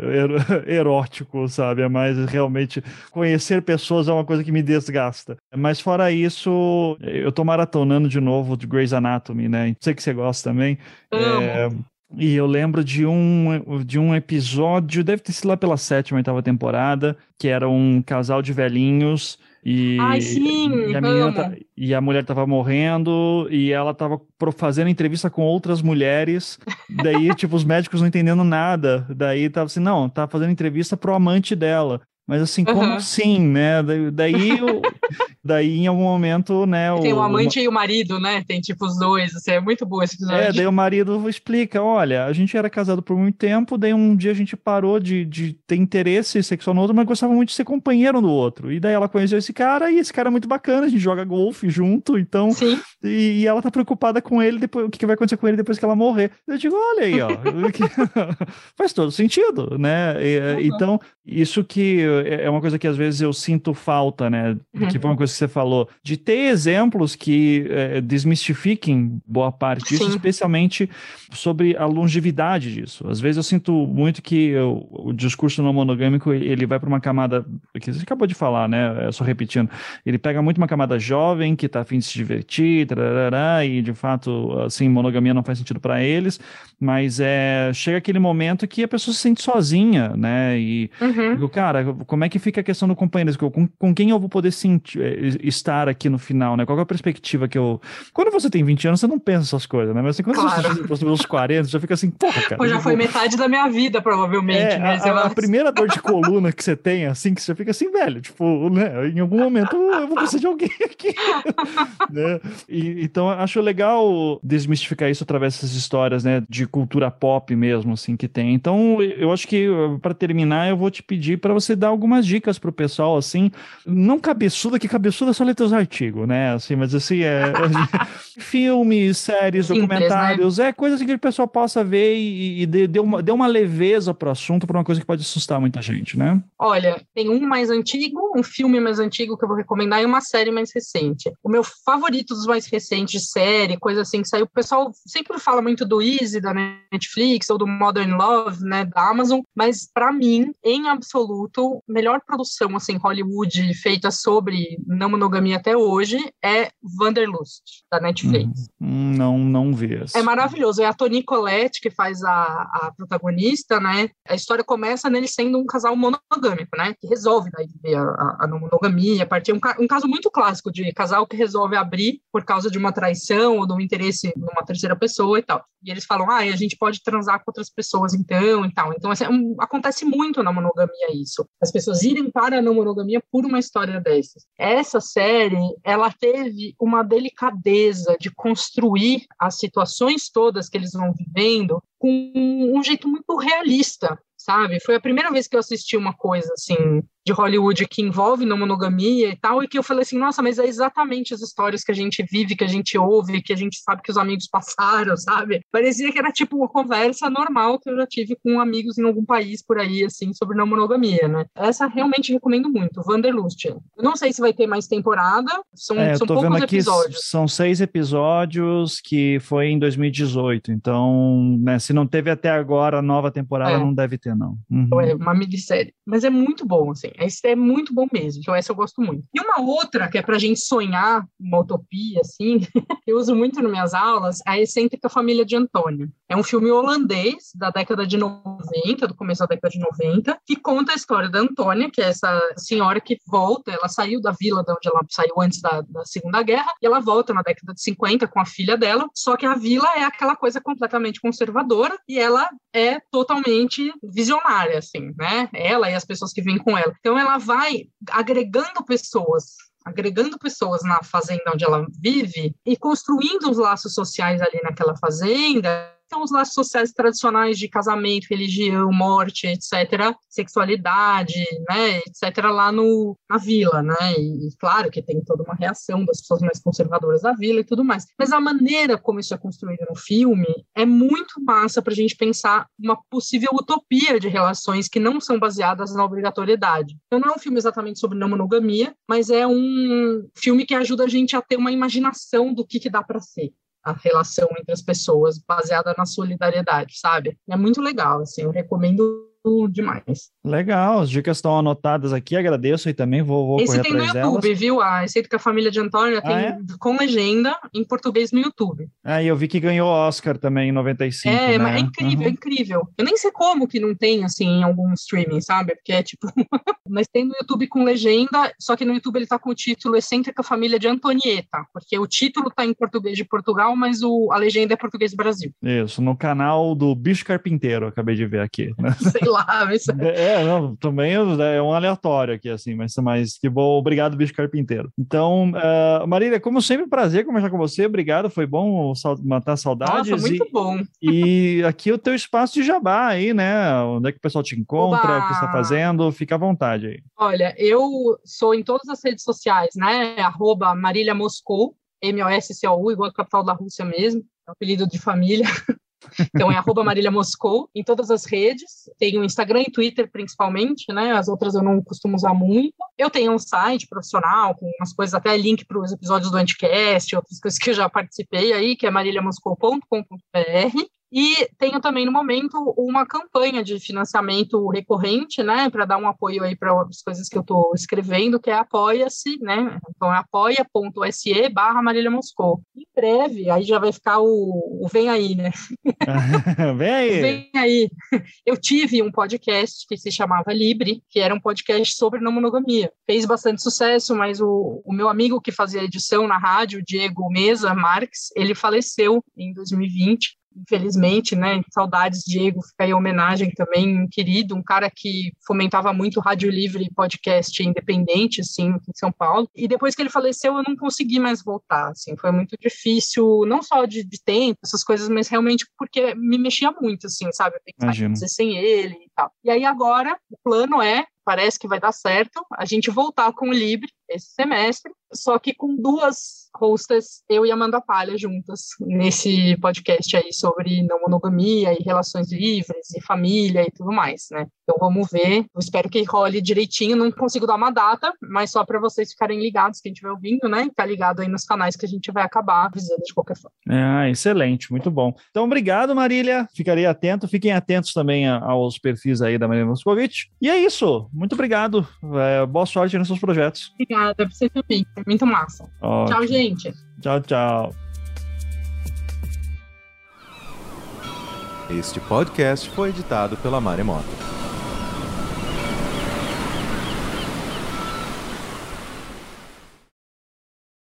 er erótico, sabe? É mais realmente conhecer pessoas é uma coisa que me desgasta. Mas fora isso, eu tô maratonando de novo de Grey's Anatomy, né? Sei que você gosta também. É, e eu lembro de um, de um episódio, deve ter sido lá pela sétima, oitava temporada, que era um casal de velhinhos e,
Ai, sim,
e, a, tá, e a mulher tava morrendo e ela tava fazendo entrevista com outras mulheres. Daí, tipo, os médicos não entendendo nada. Daí tava assim, não, tá fazendo entrevista pro amante dela. Mas assim, como uhum. assim, né? Daí, daí em algum momento, né?
Tem o, amante e o marido, né? Tem tipo os dois, assim, é muito bom esse episódio.
É, daí o marido explica, olha, a gente era casado por muito tempo, daí um dia a gente parou de, de ter interesse sexual no outro, mas gostava muito de ser companheiro do outro. E daí ela conheceu esse cara, e esse cara é muito bacana, a gente joga golfe junto, então...
Sim.
E, e ela tá preocupada com ele, depois, o que, que vai acontecer com ele depois que ela morrer. Eu digo, olha aí, ó, faz todo sentido, né? E, uhum. Então, isso que é, é uma coisa que às vezes eu sinto falta, né? Uhum. Que foi uma coisa você falou, de ter exemplos que é, desmistifiquem boa parte disso, Sim. especialmente sobre a longevidade disso. Às vezes eu sinto muito que eu, o discurso não monogâmico ele vai para uma camada que você acabou de falar, né? É só repetindo, ele pega muito uma camada jovem que está afim de se divertir, tarará, e de fato, assim, monogamia não faz sentido para eles, mas é chega aquele momento que a pessoa se sente sozinha, né? E uhum. cara, como é que fica a questão do companheiro? Com, com quem eu vou poder sentir, eh, estar aqui no final, né? Qual é a perspectiva que eu. Quando você tem 20 anos, você não pensa essas coisas, né? Mas assim, quando claro. você tem uns 40, você já fica assim, porra, cara.
Pô, já foi metade da minha vida, provavelmente, é,
né? A, a, a, primeira dor de coluna que você tem, assim, que você fica assim, velho, tipo, né? Em algum momento eu vou precisar de alguém aqui. né? E, então, acho legal desmistificar isso através dessas histórias, né? De cultura pop mesmo, assim, que tem. Então, eu acho que, para terminar, eu vou te pedir para você dar algumas dicas pro pessoal, assim, não cabeçuda, que cabeçuda é só ler teus artigos, né? Assim, mas assim, é, filmes, séries, Simples, né? documentários, né? é coisa assim que o pessoal possa ver e, e dê, uma, dê uma leveza pro assunto, para uma coisa que pode assustar muita gente, né?
Olha, tem um mais antigo, um filme mais antigo que eu vou recomendar e uma série mais recente. O meu favorito dos mais recentes série, coisa assim que saiu, o pessoal sempre fala muito do Easy, da Netflix, ou do Modern Love, né, da Amazon, mas para mim, em absoluto, melhor produção assim Hollywood feita sobre não monogamia até hoje é Wanderlust da Netflix.
Hum, não, não vi.
É maravilhoso. É a Toni Collette que faz a, a protagonista, né? A história começa nele sendo um casal monogâmico, né? Que resolve daí viver a, a, a não monogamia, a partir um, um caso muito clássico de casal que resolve abrir por causa de uma traição ou de um interesse numa terceira pessoa e tal. E eles falam, ah, a gente pode transar com outras pessoas então e tal. Então, assim, um, acontece muito na monogamia isso. As pessoas irem para a não monogamia por uma história dessas. Essa série, ela teve uma delicadeza de construir as situações todas que eles vão vivendo com um jeito muito realista, sabe? Foi a primeira vez que eu assisti uma coisa assim de Hollywood que envolve na monogamia e tal, e que eu falei assim, nossa, mas é exatamente as histórias que a gente vive, que a gente ouve, que a gente sabe que os amigos passaram, sabe? Parecia que era tipo uma conversa normal que eu já tive com amigos em algum país por aí, assim, sobre não monogamia, né? Essa realmente recomendo muito, Wanderlust. Eu não sei se vai ter mais temporada, são,
é,
são
poucos
episódios.
São seis episódios que foi em 2018, então, né, se não teve até agora a nova temporada, é. não deve ter, não.
Uhum. É uma minissérie. Mas é muito bom, assim. Esse é muito bom mesmo. Então, essa eu gosto muito. E uma outra, que é pra gente sonhar, uma utopia, assim, eu uso muito nas minhas aulas, é a Excêntrica Família de Antônio. É um filme holandês, da década de 90, do começo da década de 90, que conta a história da Antônia, que é essa senhora que volta, ela saiu da vila de onde ela saiu antes da, da Segunda Guerra, e ela volta na década de 50 com a filha dela, só que a vila é aquela coisa completamente conservadora, e ela é totalmente visionária, assim, né? Ela e as pessoas que vêm com ela. Então ela vai agregando pessoas agregando pessoas na fazenda onde ela vive e construindo os laços sociais ali naquela fazenda são os laços sociais tradicionais de casamento, religião, morte, etc., sexualidade, né, etc., lá no, na vila, né, e, claro que tem toda uma reação das pessoas mais conservadoras da vila e tudo mais, mas a maneira como isso é construído no filme é muito massa para a gente pensar uma possível utopia de relações que não são baseadas na obrigatoriedade. Então não é um filme exatamente sobre não monogamia, mas é um filme que ajuda a gente a ter uma imaginação do que, que dá para ser a relação entre as pessoas baseada na solidariedade, sabe? É muito legal, assim, eu recomendo demais.
Legal, as dicas estão anotadas aqui, agradeço e também vou, vou
Esse tem no YouTube,
delas.
viu? A Receita que a Família de Antônia tem ah, é? com legenda em português no YouTube.
Ah, e eu vi que ganhou Oscar também em 95, É,
né? mas é incrível, uhum. é incrível. Eu nem sei como que não tem, assim, em algum streaming, sabe? Porque é tipo... mas tem no YouTube com legenda, só que no YouTube ele tá com o título Excêntrica Família de Antonieta, porque o título tá em português de Portugal, mas o, a legenda é português do Brasil.
Isso, no canal do Bicho Carpinteiro, acabei de ver aqui.
Sei lá, mas...
É, não, também é um aleatório aqui, assim, mas, mas que bom, obrigado, bicho carpinteiro. Então, uh, Marília, como sempre, prazer conversar com você, obrigado, foi bom matar saudades.
Nossa, muito e, bom.
E aqui o teu espaço de jabá aí, né, onde é que o pessoal te encontra, Oba! o que você está fazendo, fica à vontade aí.
Olha, eu sou em todas as redes sociais, né, arroba Marília Moscou, M-O-S-C-O-U, igual a capital da Rússia mesmo, é apelido de família. Então é arroba Marília Moscou em todas as redes. Tenho Instagram e Twitter principalmente, né? As outras eu não costumo usar muito. Eu tenho um site profissional com umas coisas, até link para os episódios do Anticast, outras coisas que eu já participei aí, que é maríliamoscou.com.br. E tenho também no momento uma campanha de financiamento recorrente, né, para dar um apoio aí para as coisas que eu estou escrevendo, que é apoia-se, né? Então é apoia.se barra Marília Moscou. Em breve, aí já vai ficar o, o vem aí, né?
vem aí.
Vem aí. Eu tive um podcast que se chamava Libre, que era um podcast sobre não monogamia. Fez bastante sucesso, mas o, o meu amigo que fazia edição na rádio, Diego Mesa Marques, ele faleceu em 2020 infelizmente, né? Saudades, Diego, fica aí homenagem também, um querido, um cara que fomentava muito rádio livre e podcast independente, assim, em São Paulo. E depois que ele faleceu, eu não consegui mais voltar, assim, foi muito difícil, não só de, de tempo, essas coisas, mas realmente porque me mexia muito, assim, sabe? Pensar fazer sem ele e tal. E aí agora, o plano é parece que vai dar certo, a gente voltar com o Libre esse semestre, só que com duas hostas, eu e Amanda Palha juntas, nesse podcast aí sobre não monogamia e relações livres e família e tudo mais, né? Então vamos ver, eu espero que role direitinho, não consigo dar uma data, mas só para vocês ficarem ligados, quem estiver ouvindo, né? Tá ligado aí nos canais que a gente vai acabar avisando de qualquer forma.
Ah, excelente, muito bom. Então obrigado, Marília, ficarei atento, fiquem atentos também aos perfis aí da Marília Moscovitch. E é isso, muito obrigado, é, boa sorte nos seus projetos.
Obrigada pra você também. Foi muito massa. Ótimo. Tchau, gente.
Tchau, tchau.
Este podcast foi editado pela Maremoto.